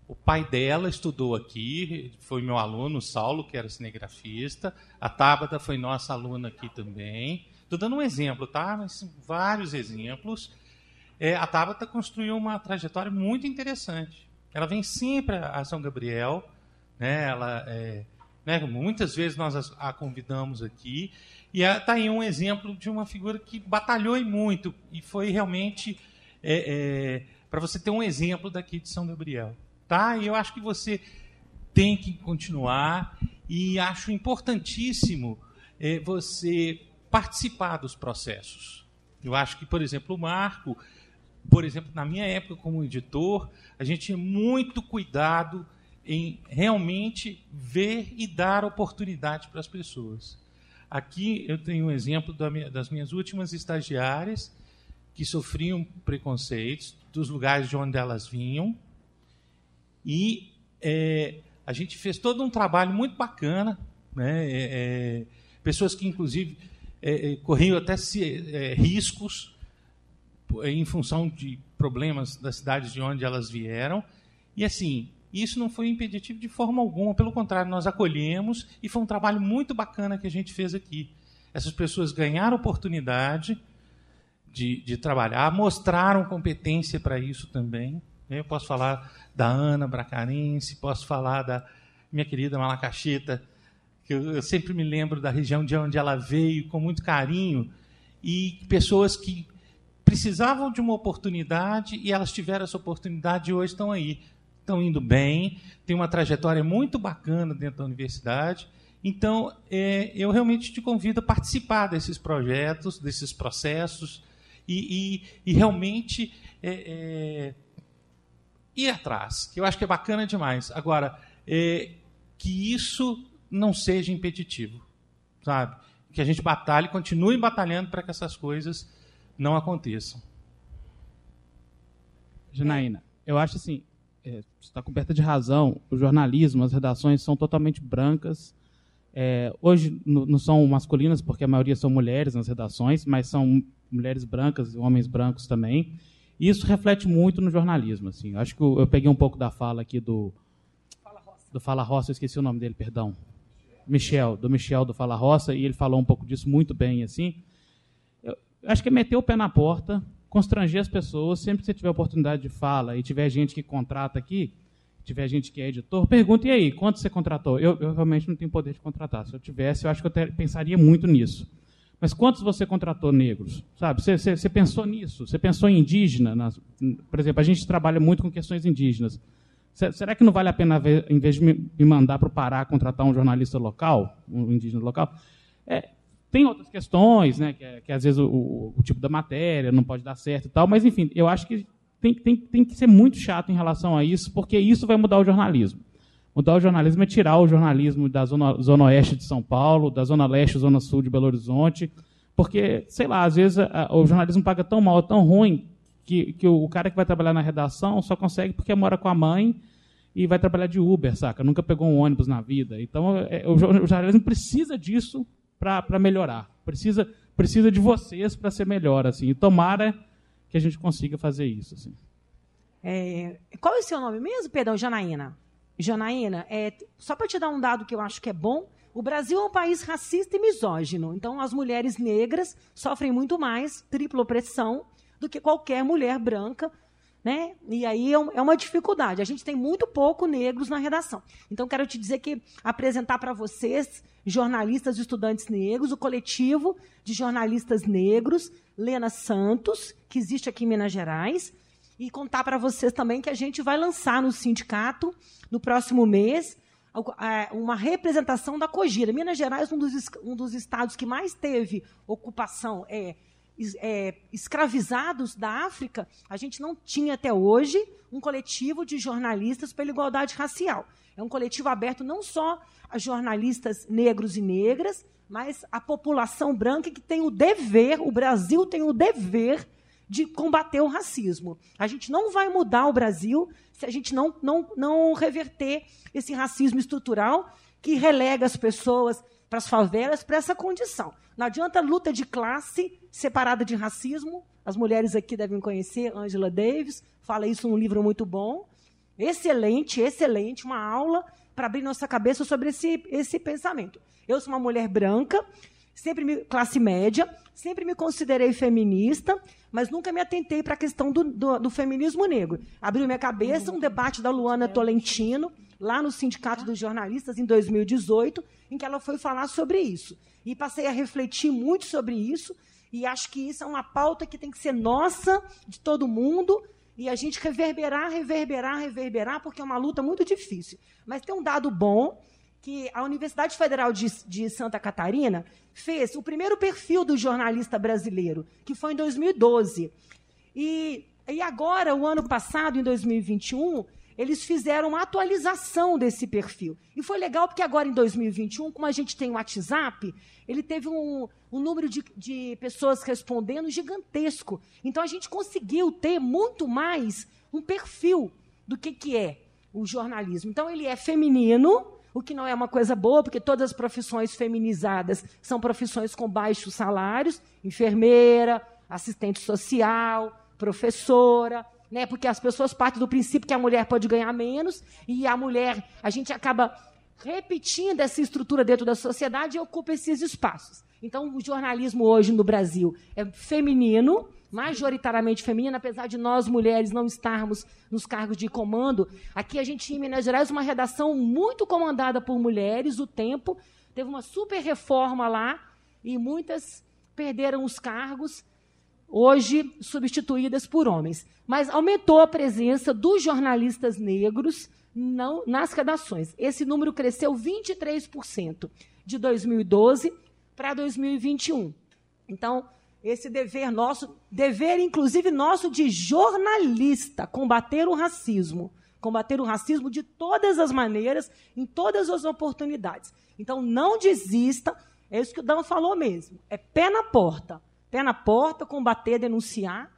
O pai dela estudou aqui, foi meu aluno, Saulo, que era cinegrafista. A Tabata foi nossa aluna aqui também. Estou dando um exemplo, tá? Mas vários exemplos. É, a Tabata construiu uma trajetória muito interessante. Ela vem sempre a São Gabriel, né? Ela, é, né? muitas vezes nós a, convidamos aqui, e está aí um exemplo de uma figura que batalhou e muito, e foi realmente é, é para você ter um exemplo daqui de São Gabriel. Tá? E eu acho que você tem que continuar, e acho importantíssimo é, você participar dos processos. Eu acho que, por exemplo, o Marco, por exemplo, na minha época como editor, a gente tinha muito cuidado em realmente ver e dar oportunidade para as pessoas. Aqui eu tenho um exemplo das minhas últimas estagiárias que sofriam preconceitos dos lugares de onde elas vinham e é, a gente fez todo um trabalho muito bacana, né? É, é, pessoas que inclusive é, é, corriam até é, riscos em função de problemas das cidades de onde elas vieram e assim isso não foi impeditivo de forma alguma, pelo contrário, nós acolhemos e foi um trabalho muito bacana que a gente fez aqui. Essas pessoas ganharam oportunidade de, de trabalhar, mostraram competência para isso também. Eu posso falar da Ana Bracarense, posso falar da minha querida Malacacheta, que eu, eu sempre me lembro da região de onde ela veio, com muito carinho, e pessoas que precisavam de uma oportunidade e elas tiveram essa oportunidade e hoje estão aí estão indo bem, tem uma trajetória muito bacana dentro da universidade. Então, é, eu realmente te convido a participar desses projetos, desses processos, e, e, e realmente é, é, ir atrás, que eu acho que é bacana demais. Agora, é, que isso não seja impeditivo, sabe? Que a gente batalhe, continue batalhando para que essas coisas não aconteçam. Janaína, eu acho assim, é, está coberta de razão. O jornalismo, as redações são totalmente brancas. É, hoje não são masculinas, porque a maioria são mulheres nas redações, mas são mulheres brancas e homens brancos também. E isso reflete muito no jornalismo. Assim. Acho que eu, eu peguei um pouco da fala aqui do Fala Roça. do Fala Roça, eu esqueci o nome dele, perdão. Michel, do Michel do Fala Roça, e ele falou um pouco disso muito bem. assim. Eu acho que é meter o pé na porta, constranger as pessoas. Sempre que você tiver oportunidade de fala e tiver gente que contrata aqui, tiver gente que é editor, pergunte, e aí, quanto você contratou? Eu, eu realmente não tenho poder de contratar. Se eu tivesse, eu acho que eu ter, pensaria muito nisso. Mas quantos você contratou negros? Sabe? Você, você, você pensou nisso? Você pensou em indígena? Nas, por exemplo, a gente trabalha muito com questões indígenas. Será que não vale a pena, em vez de me mandar para o Pará contratar um jornalista local, um indígena local? É, tem outras questões, né, que, é, que às vezes o, o, o, tipo da matéria não pode dar certo e tal, mas enfim, eu acho que tem, tem, tem que ser muito chato em relação a isso, porque isso vai mudar o jornalismo. Mudar o jornalismo é tirar o jornalismo da zona, zona oeste de São Paulo, da zona leste, zona sul de Belo Horizonte, porque, sei lá, às vezes a, o jornalismo paga tão mal, tão ruim, que, que o, cara que vai trabalhar na redação só consegue porque mora com a mãe e vai trabalhar de Uber, saca? Nunca pegou um ônibus na vida. Então, é, o jornalismo precisa disso para melhorar. Precisa, precisa de vocês para ser melhor. Assim. E tomara que a gente consiga fazer isso. Assim. É, qual é o seu nome mesmo? Perdão, Janaína. Janaína, é, só para te dar um dado que eu acho que é bom, o Brasil é um país racista e misógino. Então, as mulheres negras sofrem muito mais, tripla opressão, do que qualquer mulher branca né? E aí é, é uma dificuldade. A gente tem muito pouco negros na redação. Então, quero te dizer que apresentar para vocês, jornalistas e estudantes negros, o coletivo de jornalistas negros, Lena Santos, que existe aqui em Minas Gerais, e contar para vocês também que a gente vai lançar no sindicato, no próximo mês, uma representação da Cogira. Minas Gerais, um dos, um dos estados que mais teve ocupação é é, escravizados da África, a gente não tinha até hoje um coletivo de jornalistas pela igualdade racial. É um coletivo aberto não só a jornalistas negros e negras, mas a população branca que tem o dever, o Brasil tem o dever de combater o racismo. A gente não vai mudar o Brasil se a gente não, não, não reverter esse racismo estrutural que relega as pessoas para as favelas para essa condição. Não adianta luta de classe separada de racismo. As mulheres aqui devem conhecer Angela Davis, fala isso num livro muito bom. Excelente, excelente, uma aula para abrir nossa cabeça sobre esse, esse pensamento. Eu sou uma mulher branca, sempre me, classe média, sempre me considerei feminista, mas nunca me atentei para a questão do, do, do, feminismo negro. Abriu minha cabeça um debate da Luana Tolentino, lá no Sindicato dos Jornalistas, em 2018, em que ela foi falar sobre isso. E passei a refletir muito sobre isso, e acho que isso é uma pauta que tem que ser nossa, de todo mundo, e a gente reverberar, reverberar, reverberar, porque é uma luta muito difícil. Mas tem um dado bom, que a Universidade Federal de, de, Santa Catarina fez o primeiro perfil do jornalista brasileiro, que foi em 2012. E, e agora, o ano passado, em 2021, eles fizeram uma atualização desse perfil. E foi legal porque agora, em 2021, como a gente tem o WhatsApp, ele teve um, um número de, de pessoas respondendo gigantesco. Então, a gente conseguiu ter muito mais um perfil do que, que é o jornalismo. Então, ele é feminino, o que não é uma coisa boa, porque todas as profissões feminizadas são profissões com baixos salários enfermeira, assistente social, professora. Né, porque as pessoas partem do princípio que a mulher pode ganhar menos e a mulher, a gente acaba repetindo essa estrutura dentro da sociedade e ocupa esses espaços. Então, o jornalismo hoje no Brasil é feminino, majoritariamente feminina, apesar de nós mulheres não estarmos nos cargos de comando. Aqui a gente em Minas Gerais uma redação muito comandada por mulheres, o tempo teve uma super reforma lá e muitas perderam os cargos, hoje substituídas por homens. Mas aumentou a presença dos jornalistas negros não, nas redações. Esse número cresceu 23% de 2012 para 2021. Então, esse dever nosso, dever inclusive nosso de jornalista, combater o racismo. Combater o racismo de todas as maneiras, em todas as oportunidades. Então, não desista, é isso que o Dan falou mesmo. É pé na porta. Pé na porta, combater, denunciar.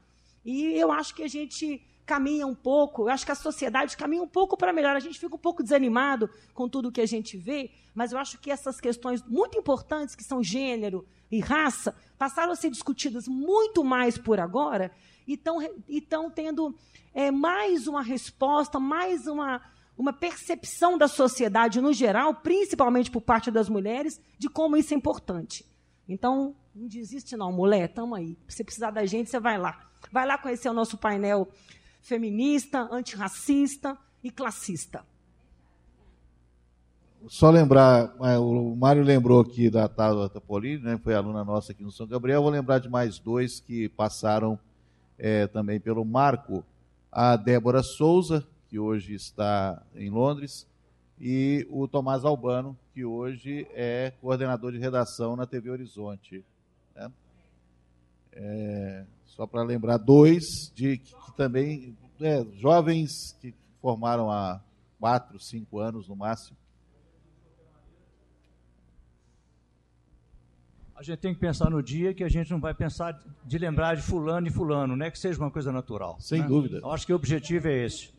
E eu acho que a gente caminha um pouco, eu acho que a sociedade caminha um pouco para melhor. A gente fica um pouco desanimado com tudo que a gente vê, mas eu acho que essas questões muito importantes, que são gênero, e raça passaram a ser discutidas muito mais por agora e estão tendo é, mais uma resposta, mais uma, uma percepção da sociedade no geral, principalmente por parte das mulheres, de como isso é importante. Então, não desiste não, mulher, estamos aí. Se precisar da gente, você vai lá. Vai lá conhecer o nosso painel feminista, antirracista e classista. Só lembrar, é, o Mário lembrou aqui da Tabata Polini, né, foi aluna nossa aqui no São Gabriel. Vou lembrar de mais dois que passaram é, também pelo marco. A Débora Souza, que hoje está em Londres, e o Tomás Albano, que hoje é coordenador de redação na TV Horizonte. Né? É, só para lembrar, dois de que, que também, é, jovens que formaram há quatro, cinco anos no máximo, a gente tem que pensar no dia que a gente não vai pensar de lembrar de fulano e fulano, né? Que seja uma coisa natural. Sem né? dúvida. Eu acho que o objetivo é esse.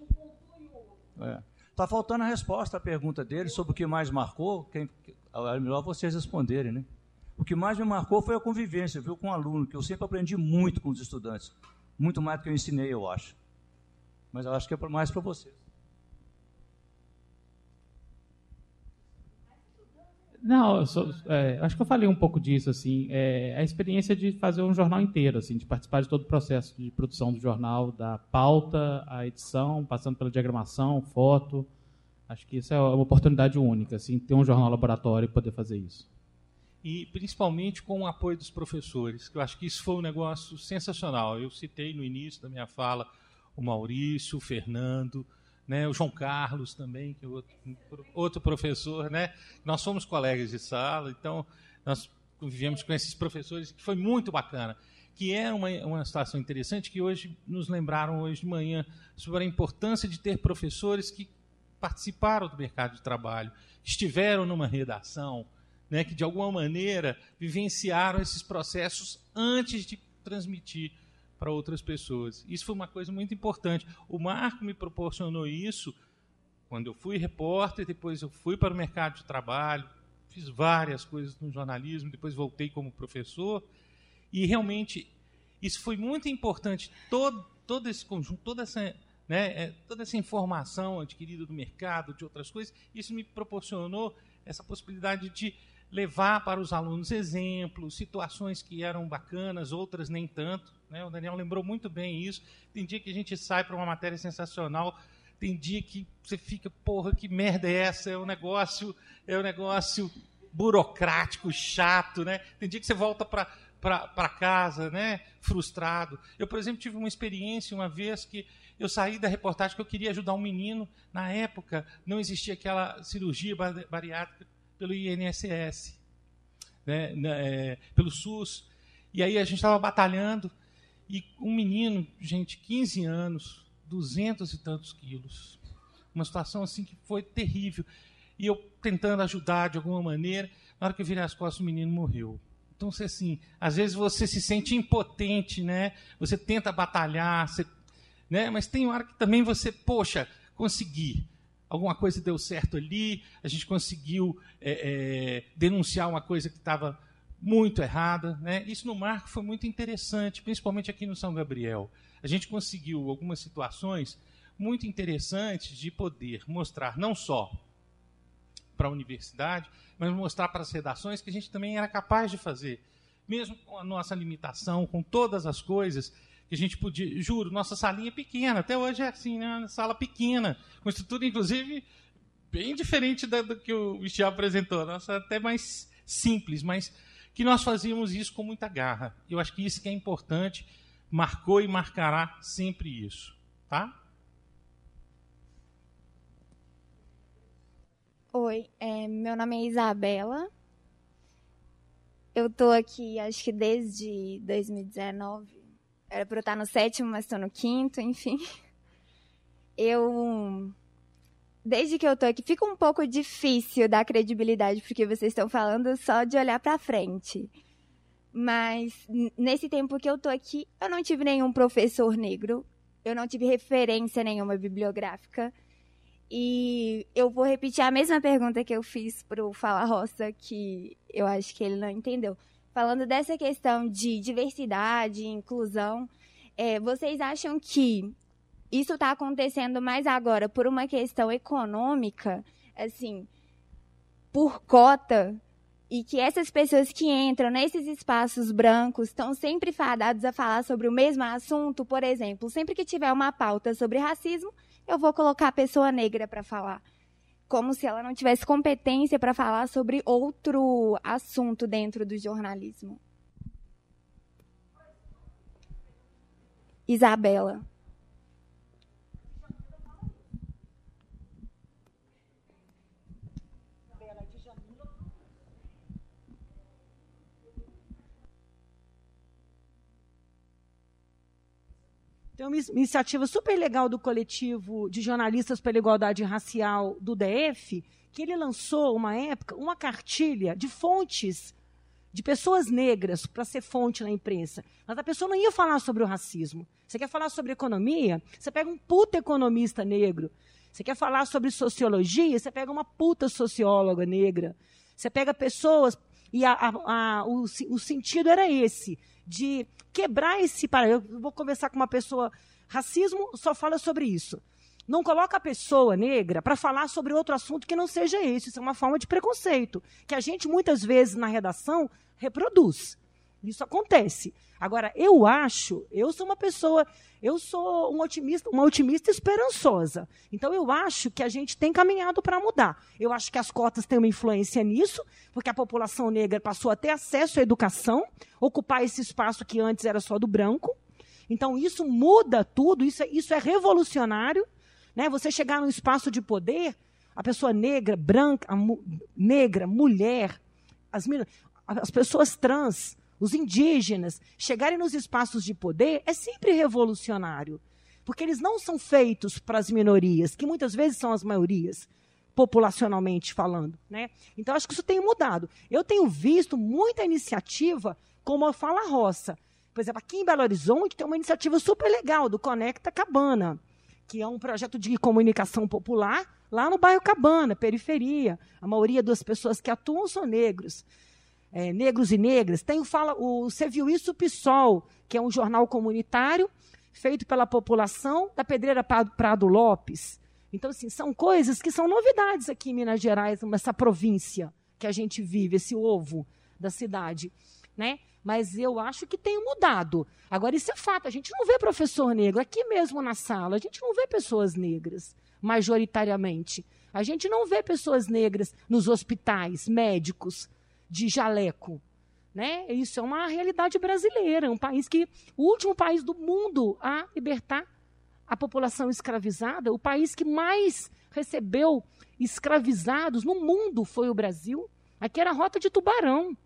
É. Tá faltando a resposta à pergunta dele sobre o que mais marcou. Quem, é melhor vocês responderem, né? O que mais me marcou foi a convivência, viu, com o aluno, que eu sempre aprendi muito com os estudantes. Muito mais do que eu ensinei, eu acho. Mas eu acho que é mais para vocês. Não, eu sou, é, acho que eu falei um pouco disso, assim, é, a experiência de fazer um jornal inteiro, assim, de participar de todo o processo de produção do jornal, da pauta, a edição, passando pela diagramação, foto, acho que isso é uma oportunidade única, assim, ter um jornal laboratório e poder fazer isso. E principalmente com o apoio dos professores, que eu acho que isso foi um negócio sensacional. Eu citei no início da minha fala o Maurício, o Fernando, né, o João Carlos também, que é outro, outro professor, né? Nós somos colegas de sala, então nós convivemos com esses professores, que foi muito bacana. Que é uma, uma situação interessante que hoje nos lembraram hoje de manhã sobre a importância de ter professores que participaram do mercado de trabalho, estiveram numa redação, né, que de alguma maneira vivenciaram esses processos antes de transmitir para outras pessoas. Isso foi uma coisa muito importante. O Marco me proporcionou isso quando eu fui repórter, depois eu fui para o mercado de trabalho, fiz várias coisas no jornalismo, depois voltei como professor e realmente isso foi muito importante. Todo, todo esse conjunto, toda essa, né, é, toda essa informação adquirida do mercado, de outras coisas, isso me proporcionou essa possibilidade de levar para os alunos exemplos, situações que eram bacanas, outras nem tanto. Né? O Daniel lembrou muito bem isso. Tem dia que a gente sai para uma matéria sensacional, tem dia que você fica, porra, que merda é essa? É um negócio, é um negócio burocrático, chato, né? Tem dia que você volta para para casa, né, frustrado. Eu, por exemplo, tive uma experiência uma vez que eu saí da reportagem que eu queria ajudar um menino. Na época, não existia aquela cirurgia bariátrica pelo INSS, né, é, pelo SUS. E aí a gente estava batalhando e um menino, gente, 15 anos, 200 e tantos quilos. Uma situação assim que foi terrível. E eu tentando ajudar de alguma maneira, na hora que eu virei as costas, o menino morreu. Então, assim, às vezes você se sente impotente, né? Você tenta batalhar, você, né? mas tem hora que também você, poxa, consegui. Alguma coisa deu certo ali, a gente conseguiu é, é, denunciar uma coisa que estava muito errada. Né? Isso no marco foi muito interessante, principalmente aqui no São Gabriel. A gente conseguiu algumas situações muito interessantes de poder mostrar não só para a universidade, mas mostrar para as redações que a gente também era capaz de fazer, mesmo com a nossa limitação, com todas as coisas que a gente podia. Juro, nossa salinha é pequena, até hoje é assim, né? Uma sala pequena, com estrutura, inclusive, bem diferente da, do que o Michel apresentou, nossa, até mais simples, mas que nós fazíamos isso com muita garra. Eu acho que isso que é importante, marcou e marcará sempre isso. Tá? Oi, é, meu nome é Isabela. Eu tô aqui, acho que desde 2019. Era para eu estar no sétimo, mas estou no quinto, enfim. Eu desde que eu tô aqui, fica um pouco difícil dar credibilidade porque vocês estão falando só de olhar para frente. Mas nesse tempo que eu tô aqui, eu não tive nenhum professor negro, eu não tive referência nenhuma bibliográfica. E eu vou repetir a mesma pergunta que eu fiz pro Fala Roça, que eu acho que ele não entendeu. Falando dessa questão de diversidade, inclusão, é, vocês acham que isso está acontecendo mais agora por uma questão econômica, assim, por cota, e que essas pessoas que entram nesses espaços brancos estão sempre fadados a falar sobre o mesmo assunto. Por exemplo, sempre que tiver uma pauta sobre racismo, eu vou colocar a pessoa negra para falar. Como se ela não tivesse competência para falar sobre outro assunto dentro do jornalismo. Isabela. Tem uma iniciativa super legal do coletivo de jornalistas pela igualdade racial do DF, que ele lançou, uma época, uma cartilha de fontes de pessoas negras para ser fonte na imprensa. Mas a pessoa não ia falar sobre o racismo. Você quer falar sobre economia? Você pega um puta economista negro. Você quer falar sobre sociologia? Você pega uma puta socióloga negra. Você pega pessoas. E a, a, a, o, o sentido era esse de quebrar esse. Eu vou conversar com uma pessoa, racismo só fala sobre isso. Não coloca a pessoa negra para falar sobre outro assunto que não seja esse. Isso é uma forma de preconceito, que a gente muitas vezes na redação reproduz. Isso acontece. Agora, eu acho, eu sou uma pessoa, eu sou um otimista, uma otimista esperançosa. Então, eu acho que a gente tem caminhado para mudar. Eu acho que as cotas têm uma influência nisso, porque a população negra passou a ter acesso à educação, ocupar esse espaço que antes era só do branco. Então, isso muda tudo, isso é, isso é revolucionário. Né? Você chegar num espaço de poder, a pessoa negra, branca, mu negra, mulher, as, as pessoas trans, os indígenas, chegarem nos espaços de poder é sempre revolucionário. Porque eles não são feitos para as minorias, que muitas vezes são as maiorias, populacionalmente falando. Né? Então, acho que isso tem mudado. Eu tenho visto muita iniciativa como a Fala Roça. Por exemplo, aqui em Belo Horizonte tem uma iniciativa super legal do Conecta Cabana, que é um projeto de comunicação popular lá no bairro Cabana, periferia. A maioria das pessoas que atuam são negros é, negros e negras. Tem fala, o, você viu isso, o PSOL, que é um jornal comunitário feito pela população da Pedreira Prado Lopes. Então, assim, são coisas que são novidades aqui em Minas Gerais, nessa província, que a gente vive, esse ovo da cidade, né? Mas eu acho que tem mudado. Agora, isso é fato, a gente não vê professor negro aqui mesmo na sala, a gente não vê pessoas negras, majoritariamente. A gente não vê pessoas negras nos hospitais, médicos, de jaleco. Né? Isso é uma realidade brasileira, um país que o último país do mundo a libertar a população escravizada, o país que mais recebeu escravizados no mundo foi o Brasil. Aqui era a rota de tubarão.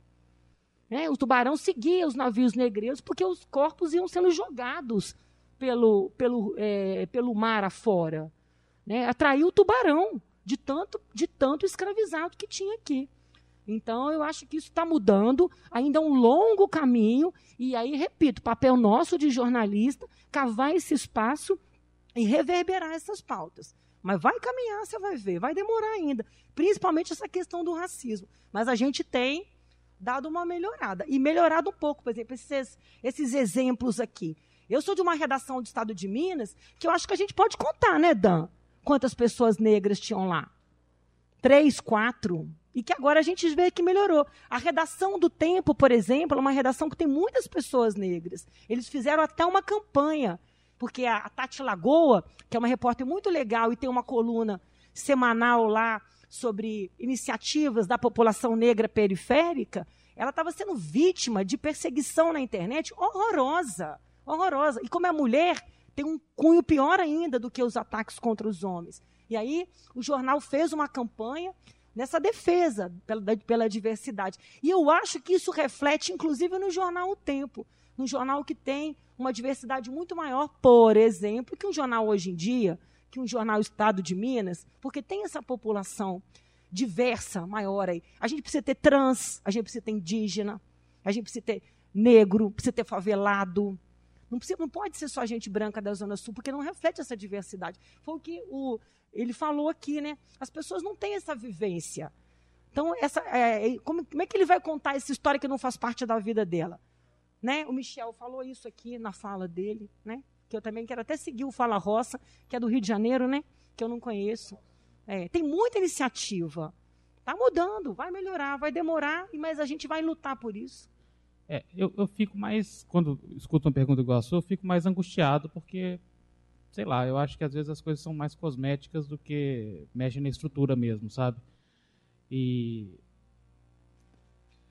Né? O tubarão seguia os navios negreiros porque os corpos iam sendo jogados pelo, pelo, é, pelo mar afora. Né? Atraiu o tubarão de tanto, de tanto escravizado que tinha aqui. Então, eu acho que isso está mudando, ainda é um longo caminho, e aí, repito, papel nosso de jornalista, cavar esse espaço e reverberar essas pautas. Mas vai caminhar, você vai ver, vai demorar ainda, principalmente essa questão do racismo. Mas a gente tem dado uma melhorada, e melhorado um pouco, por exemplo, esses, esses exemplos aqui. Eu sou de uma redação do Estado de Minas, que eu acho que a gente pode contar, né, Dan? Quantas pessoas negras tinham lá? Três, quatro, e que agora a gente vê que melhorou. A redação do Tempo, por exemplo, é uma redação que tem muitas pessoas negras. Eles fizeram até uma campanha, porque a, Tati Lagoa, que é uma repórter muito legal e tem uma coluna semanal lá sobre iniciativas da população negra periférica, ela estava sendo vítima de perseguição na internet horrorosa, horrorosa. E como é mulher, tem um cunho pior ainda do que os ataques contra os homens. E aí o jornal fez uma campanha nessa defesa pela, pela diversidade. E eu acho que isso reflete, inclusive, no jornal O Tempo, no jornal que tem uma diversidade muito maior, por exemplo, que um jornal hoje em dia, que um jornal Estado de Minas, porque tem essa população diversa maior aí. A gente precisa ter trans, a gente precisa ter indígena, a gente precisa ter negro, precisa ter favelado. Não, precisa, não pode ser só gente branca da Zona Sul, porque não reflete essa diversidade. Foi o que o ele falou aqui, né? As pessoas não têm essa vivência. Então, essa, é, como, como, é que ele vai contar essa história que não faz parte da vida dela? Né? O Michel falou isso aqui na fala dele, né? Que eu também quero até seguir o Fala Roça, que é do Rio de Janeiro, né? Que eu não conheço. É, tem muita iniciativa. Está mudando, vai melhorar, vai demorar, mas a gente vai lutar por isso. É, eu, eu fico mais, quando escuto uma pergunta igual a sua, eu fico mais angustiado, porque sei lá, eu acho que às vezes as coisas são mais cosméticas do que mexem na estrutura mesmo, sabe? E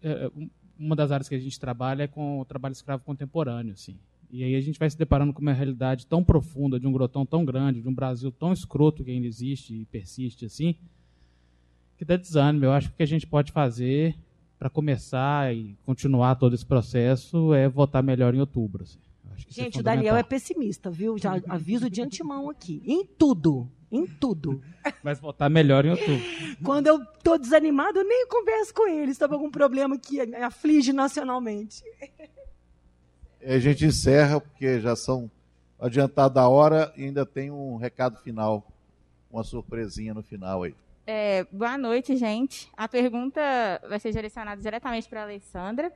é, é, uma das áreas que a gente trabalha é com o trabalho escravo contemporâneo, assim. E aí a gente vai se deparando com uma realidade tão profunda, de um grotão tão grande, de um Brasil tão escroto que ainda existe e persiste assim, que dá desânimo. Eu acho que o que a gente pode fazer para começar e continuar todo esse processo é votar melhor em outubro. Assim. É Gente, é o Daniel é pessimista, viu? Já aviso de antemão aqui. Em tudo. Em tudo. Mas votar melhor em outubro. [LAUGHS] Quando eu estou desanimado, eu nem converso com ele sobre algum problema que aflige nacionalmente. [LAUGHS] A gente encerra, porque já são adiantado a hora e ainda tem um recado final, uma surpresinha no final aí. É, boa noite, gente. A pergunta vai ser direcionada diretamente para a Alessandra.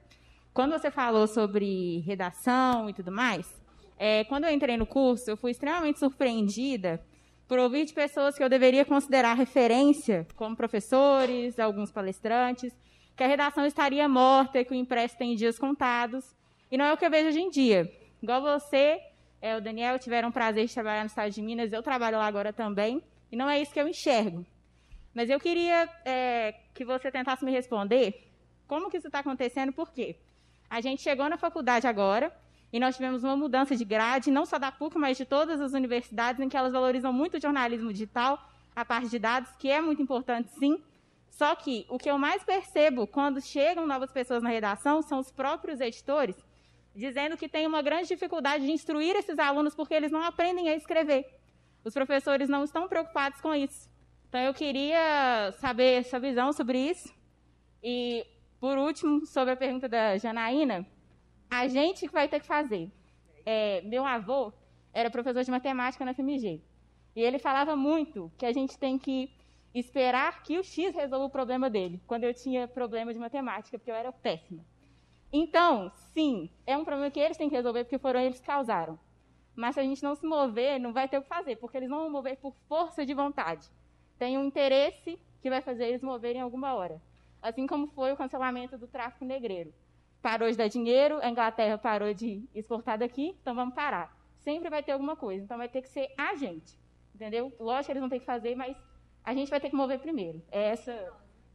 Quando você falou sobre redação e tudo mais, é, quando eu entrei no curso, eu fui extremamente surpreendida por ouvir de pessoas que eu deveria considerar referência, como professores, alguns palestrantes, que a redação estaria morta e que o impresso tem dias contados. E não é o que eu vejo hoje em dia. Igual você, é, o Daniel, tiveram o prazer de trabalhar no Estado de Minas, eu trabalho lá agora também, e não é isso que eu enxergo. Mas eu queria é, que você tentasse me responder como que isso está acontecendo, por quê? A gente chegou na faculdade agora e nós tivemos uma mudança de grade, não só da PUC, mas de todas as universidades, em que elas valorizam muito o jornalismo digital, a parte de dados, que é muito importante, sim. Só que o que eu mais percebo quando chegam novas pessoas na redação são os próprios editores dizendo que tem uma grande dificuldade de instruir esses alunos porque eles não aprendem a escrever. Os professores não estão preocupados com isso. Então, eu queria saber sua visão sobre isso. E por último, sobre a pergunta da Janaína, a gente que vai ter que fazer. É, meu avô era professor de matemática na FMG. E ele falava muito que a gente tem que esperar que o X resolva o problema dele, quando eu tinha problema de matemática, porque eu era péssima. Então, sim, é um problema que eles têm que resolver, porque foram eles que causaram. Mas se a gente não se mover, não vai ter o que fazer, porque eles vão mover por força de vontade. Tem um interesse que vai fazer eles moverem alguma hora. Assim como foi o cancelamento do tráfico negreiro. Parou de dar dinheiro, a Inglaterra parou de exportar daqui, então vamos parar. Sempre vai ter alguma coisa, então vai ter que ser a gente. Entendeu? Lógico que eles vão ter que fazer, mas a gente vai ter que mover primeiro. É essa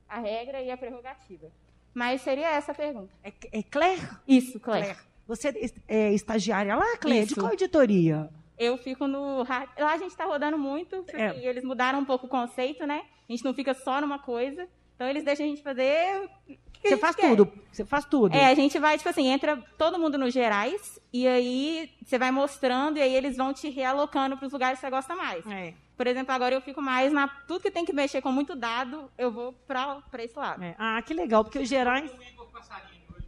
a regra e a prerrogativa. Mas seria essa a pergunta. É, é Claire? Isso, Claire. Claire. Você é estagiária lá, Claire? Isso. De qual editoria? Eu fico no. Lá a gente está rodando muito, É. e eles mudaram um pouco o conceito, né? A gente não fica só numa coisa. Então eles deixam a gente fazer. o que a Você gente faz quer. tudo. Você faz tudo. É, a gente vai, tipo assim, entra todo mundo nos gerais, e aí você vai mostrando, e aí eles vão te realocando para os lugares que você gosta mais. É. Por exemplo, agora eu fico mais na. Tudo que tem que mexer com muito dado, eu vou para esse lado. É. Ah, que legal, porque os gerais.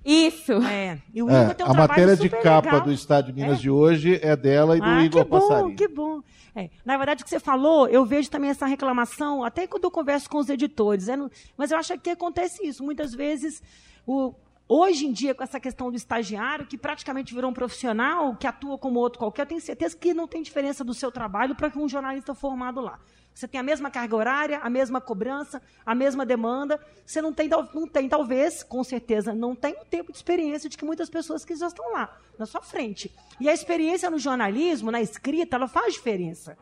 Isso. É. E o É, Igor tem um a matéria de capa legal. do Estado de Minas É. de hoje é dela e do ah, Igor que bom, Passarinho. que bom. É, na verdade, o que você falou, eu vejo também essa reclamação, até quando eu converso com os editores. é no- mas eu acho que acontece isso. Muitas vezes, o- hoje em dia, com essa questão do estagiário, que praticamente virou um profissional, que atua como outro qualquer, eu tenho certeza que não tem diferença do seu trabalho para um jornalista formado lá. Você tem a mesma carga horária, a mesma cobrança, a mesma demanda. Você não tem, não tem talvez, com certeza, não tem o tempo de experiência de que muitas pessoas que já estão lá, na sua frente. E a experiência no jornalismo, na escrita, ela faz diferença.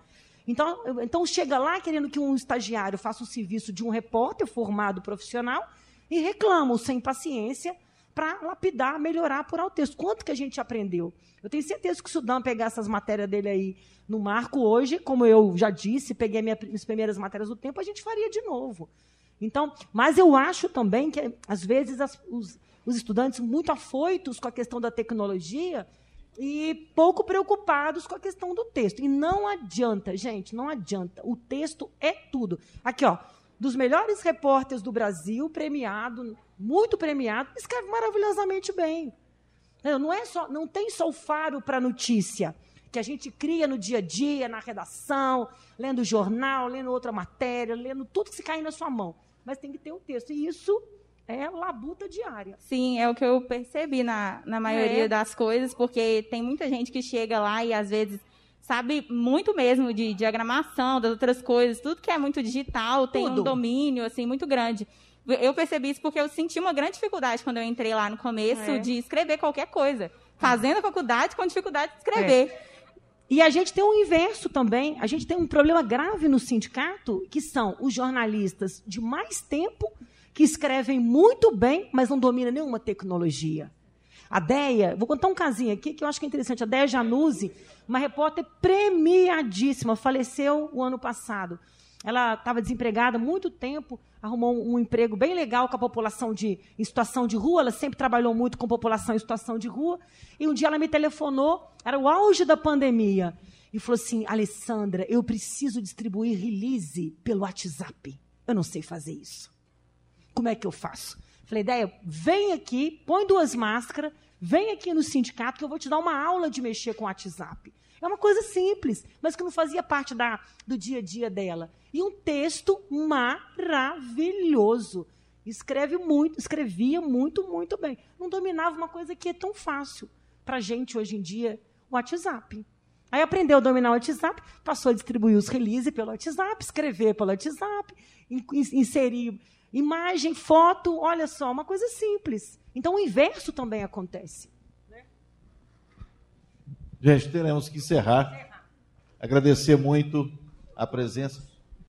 Então, então chega lá querendo que um estagiário faça o serviço de um repórter formado profissional e reclamam sem paciência para lapidar, melhorar, apurar o texto. Quanto que a gente aprendeu? Eu tenho certeza que o Dan pegar essas matérias dele aí no marco hoje, como eu já disse, peguei minha, minhas primeiras matérias do tempo, a gente faria de novo. Então, mas eu acho também que, às vezes, as- os, os estudantes muito afoitos com a questão da tecnologia e pouco preocupados com a questão do texto. E não adianta, gente, não adianta. O texto é tudo. Aqui, ó, dos melhores repórteres do Brasil, premiado, muito premiado, escreve maravilhosamente bem. Não, Não é só, não tem só o faro para notícia que a gente cria no dia a dia, na redação, lendo jornal, lendo outra matéria, lendo tudo que se cai na sua mão. Mas tem que ter o texto. E isso é labuta diária. Sim, é o que eu percebi na, na maioria É. das coisas, porque tem muita gente que chega lá e às vezes sabe muito mesmo de diagramação, das outras coisas, tudo que é muito digital tem Tudo. um domínio assim muito grande. Eu percebi isso porque eu senti uma grande dificuldade quando eu entrei lá no começo É. de escrever qualquer coisa. Fazendo a faculdade com dificuldade de escrever. E a gente tem o inverso também. A gente tem um problema grave no sindicato, que são os jornalistas de mais tempo, que escrevem muito bem, mas não dominam nenhuma tecnologia. A Deia, vou contar um casinho aqui que eu acho que é interessante. A Deia Januzzi, uma repórter premiadíssima, faleceu o ano passado. Ela estava desempregada há muito tempo, arrumou um, emprego bem legal com a população de, em situação de rua. Ela sempre trabalhou muito com população em situação de rua. E um dia ela me telefonou, era o auge da pandemia, e falou assim: Alessandra, eu preciso distribuir release pelo WhatsApp. Eu não sei fazer isso. Como é que eu faço? Falei, ideia, vem aqui, põe duas máscaras, vem aqui no sindicato que eu vou te dar uma aula de mexer com o WhatsApp. É uma coisa simples, mas que não fazia parte da, do dia a dia dela. E um texto maravilhoso. Escreve muito, escrevia muito, muito bem. Não dominava uma coisa que é tão fácil para a gente hoje em dia, o WhatsApp. Aí aprendeu a dominar o WhatsApp, passou a distribuir os releases pelo WhatsApp, escrever pelo WhatsApp, in- in- inserir imagem, foto, olha só, uma coisa simples. Então o inverso também acontece. Gente, teremos que encerrar. Agradecer muito a presença.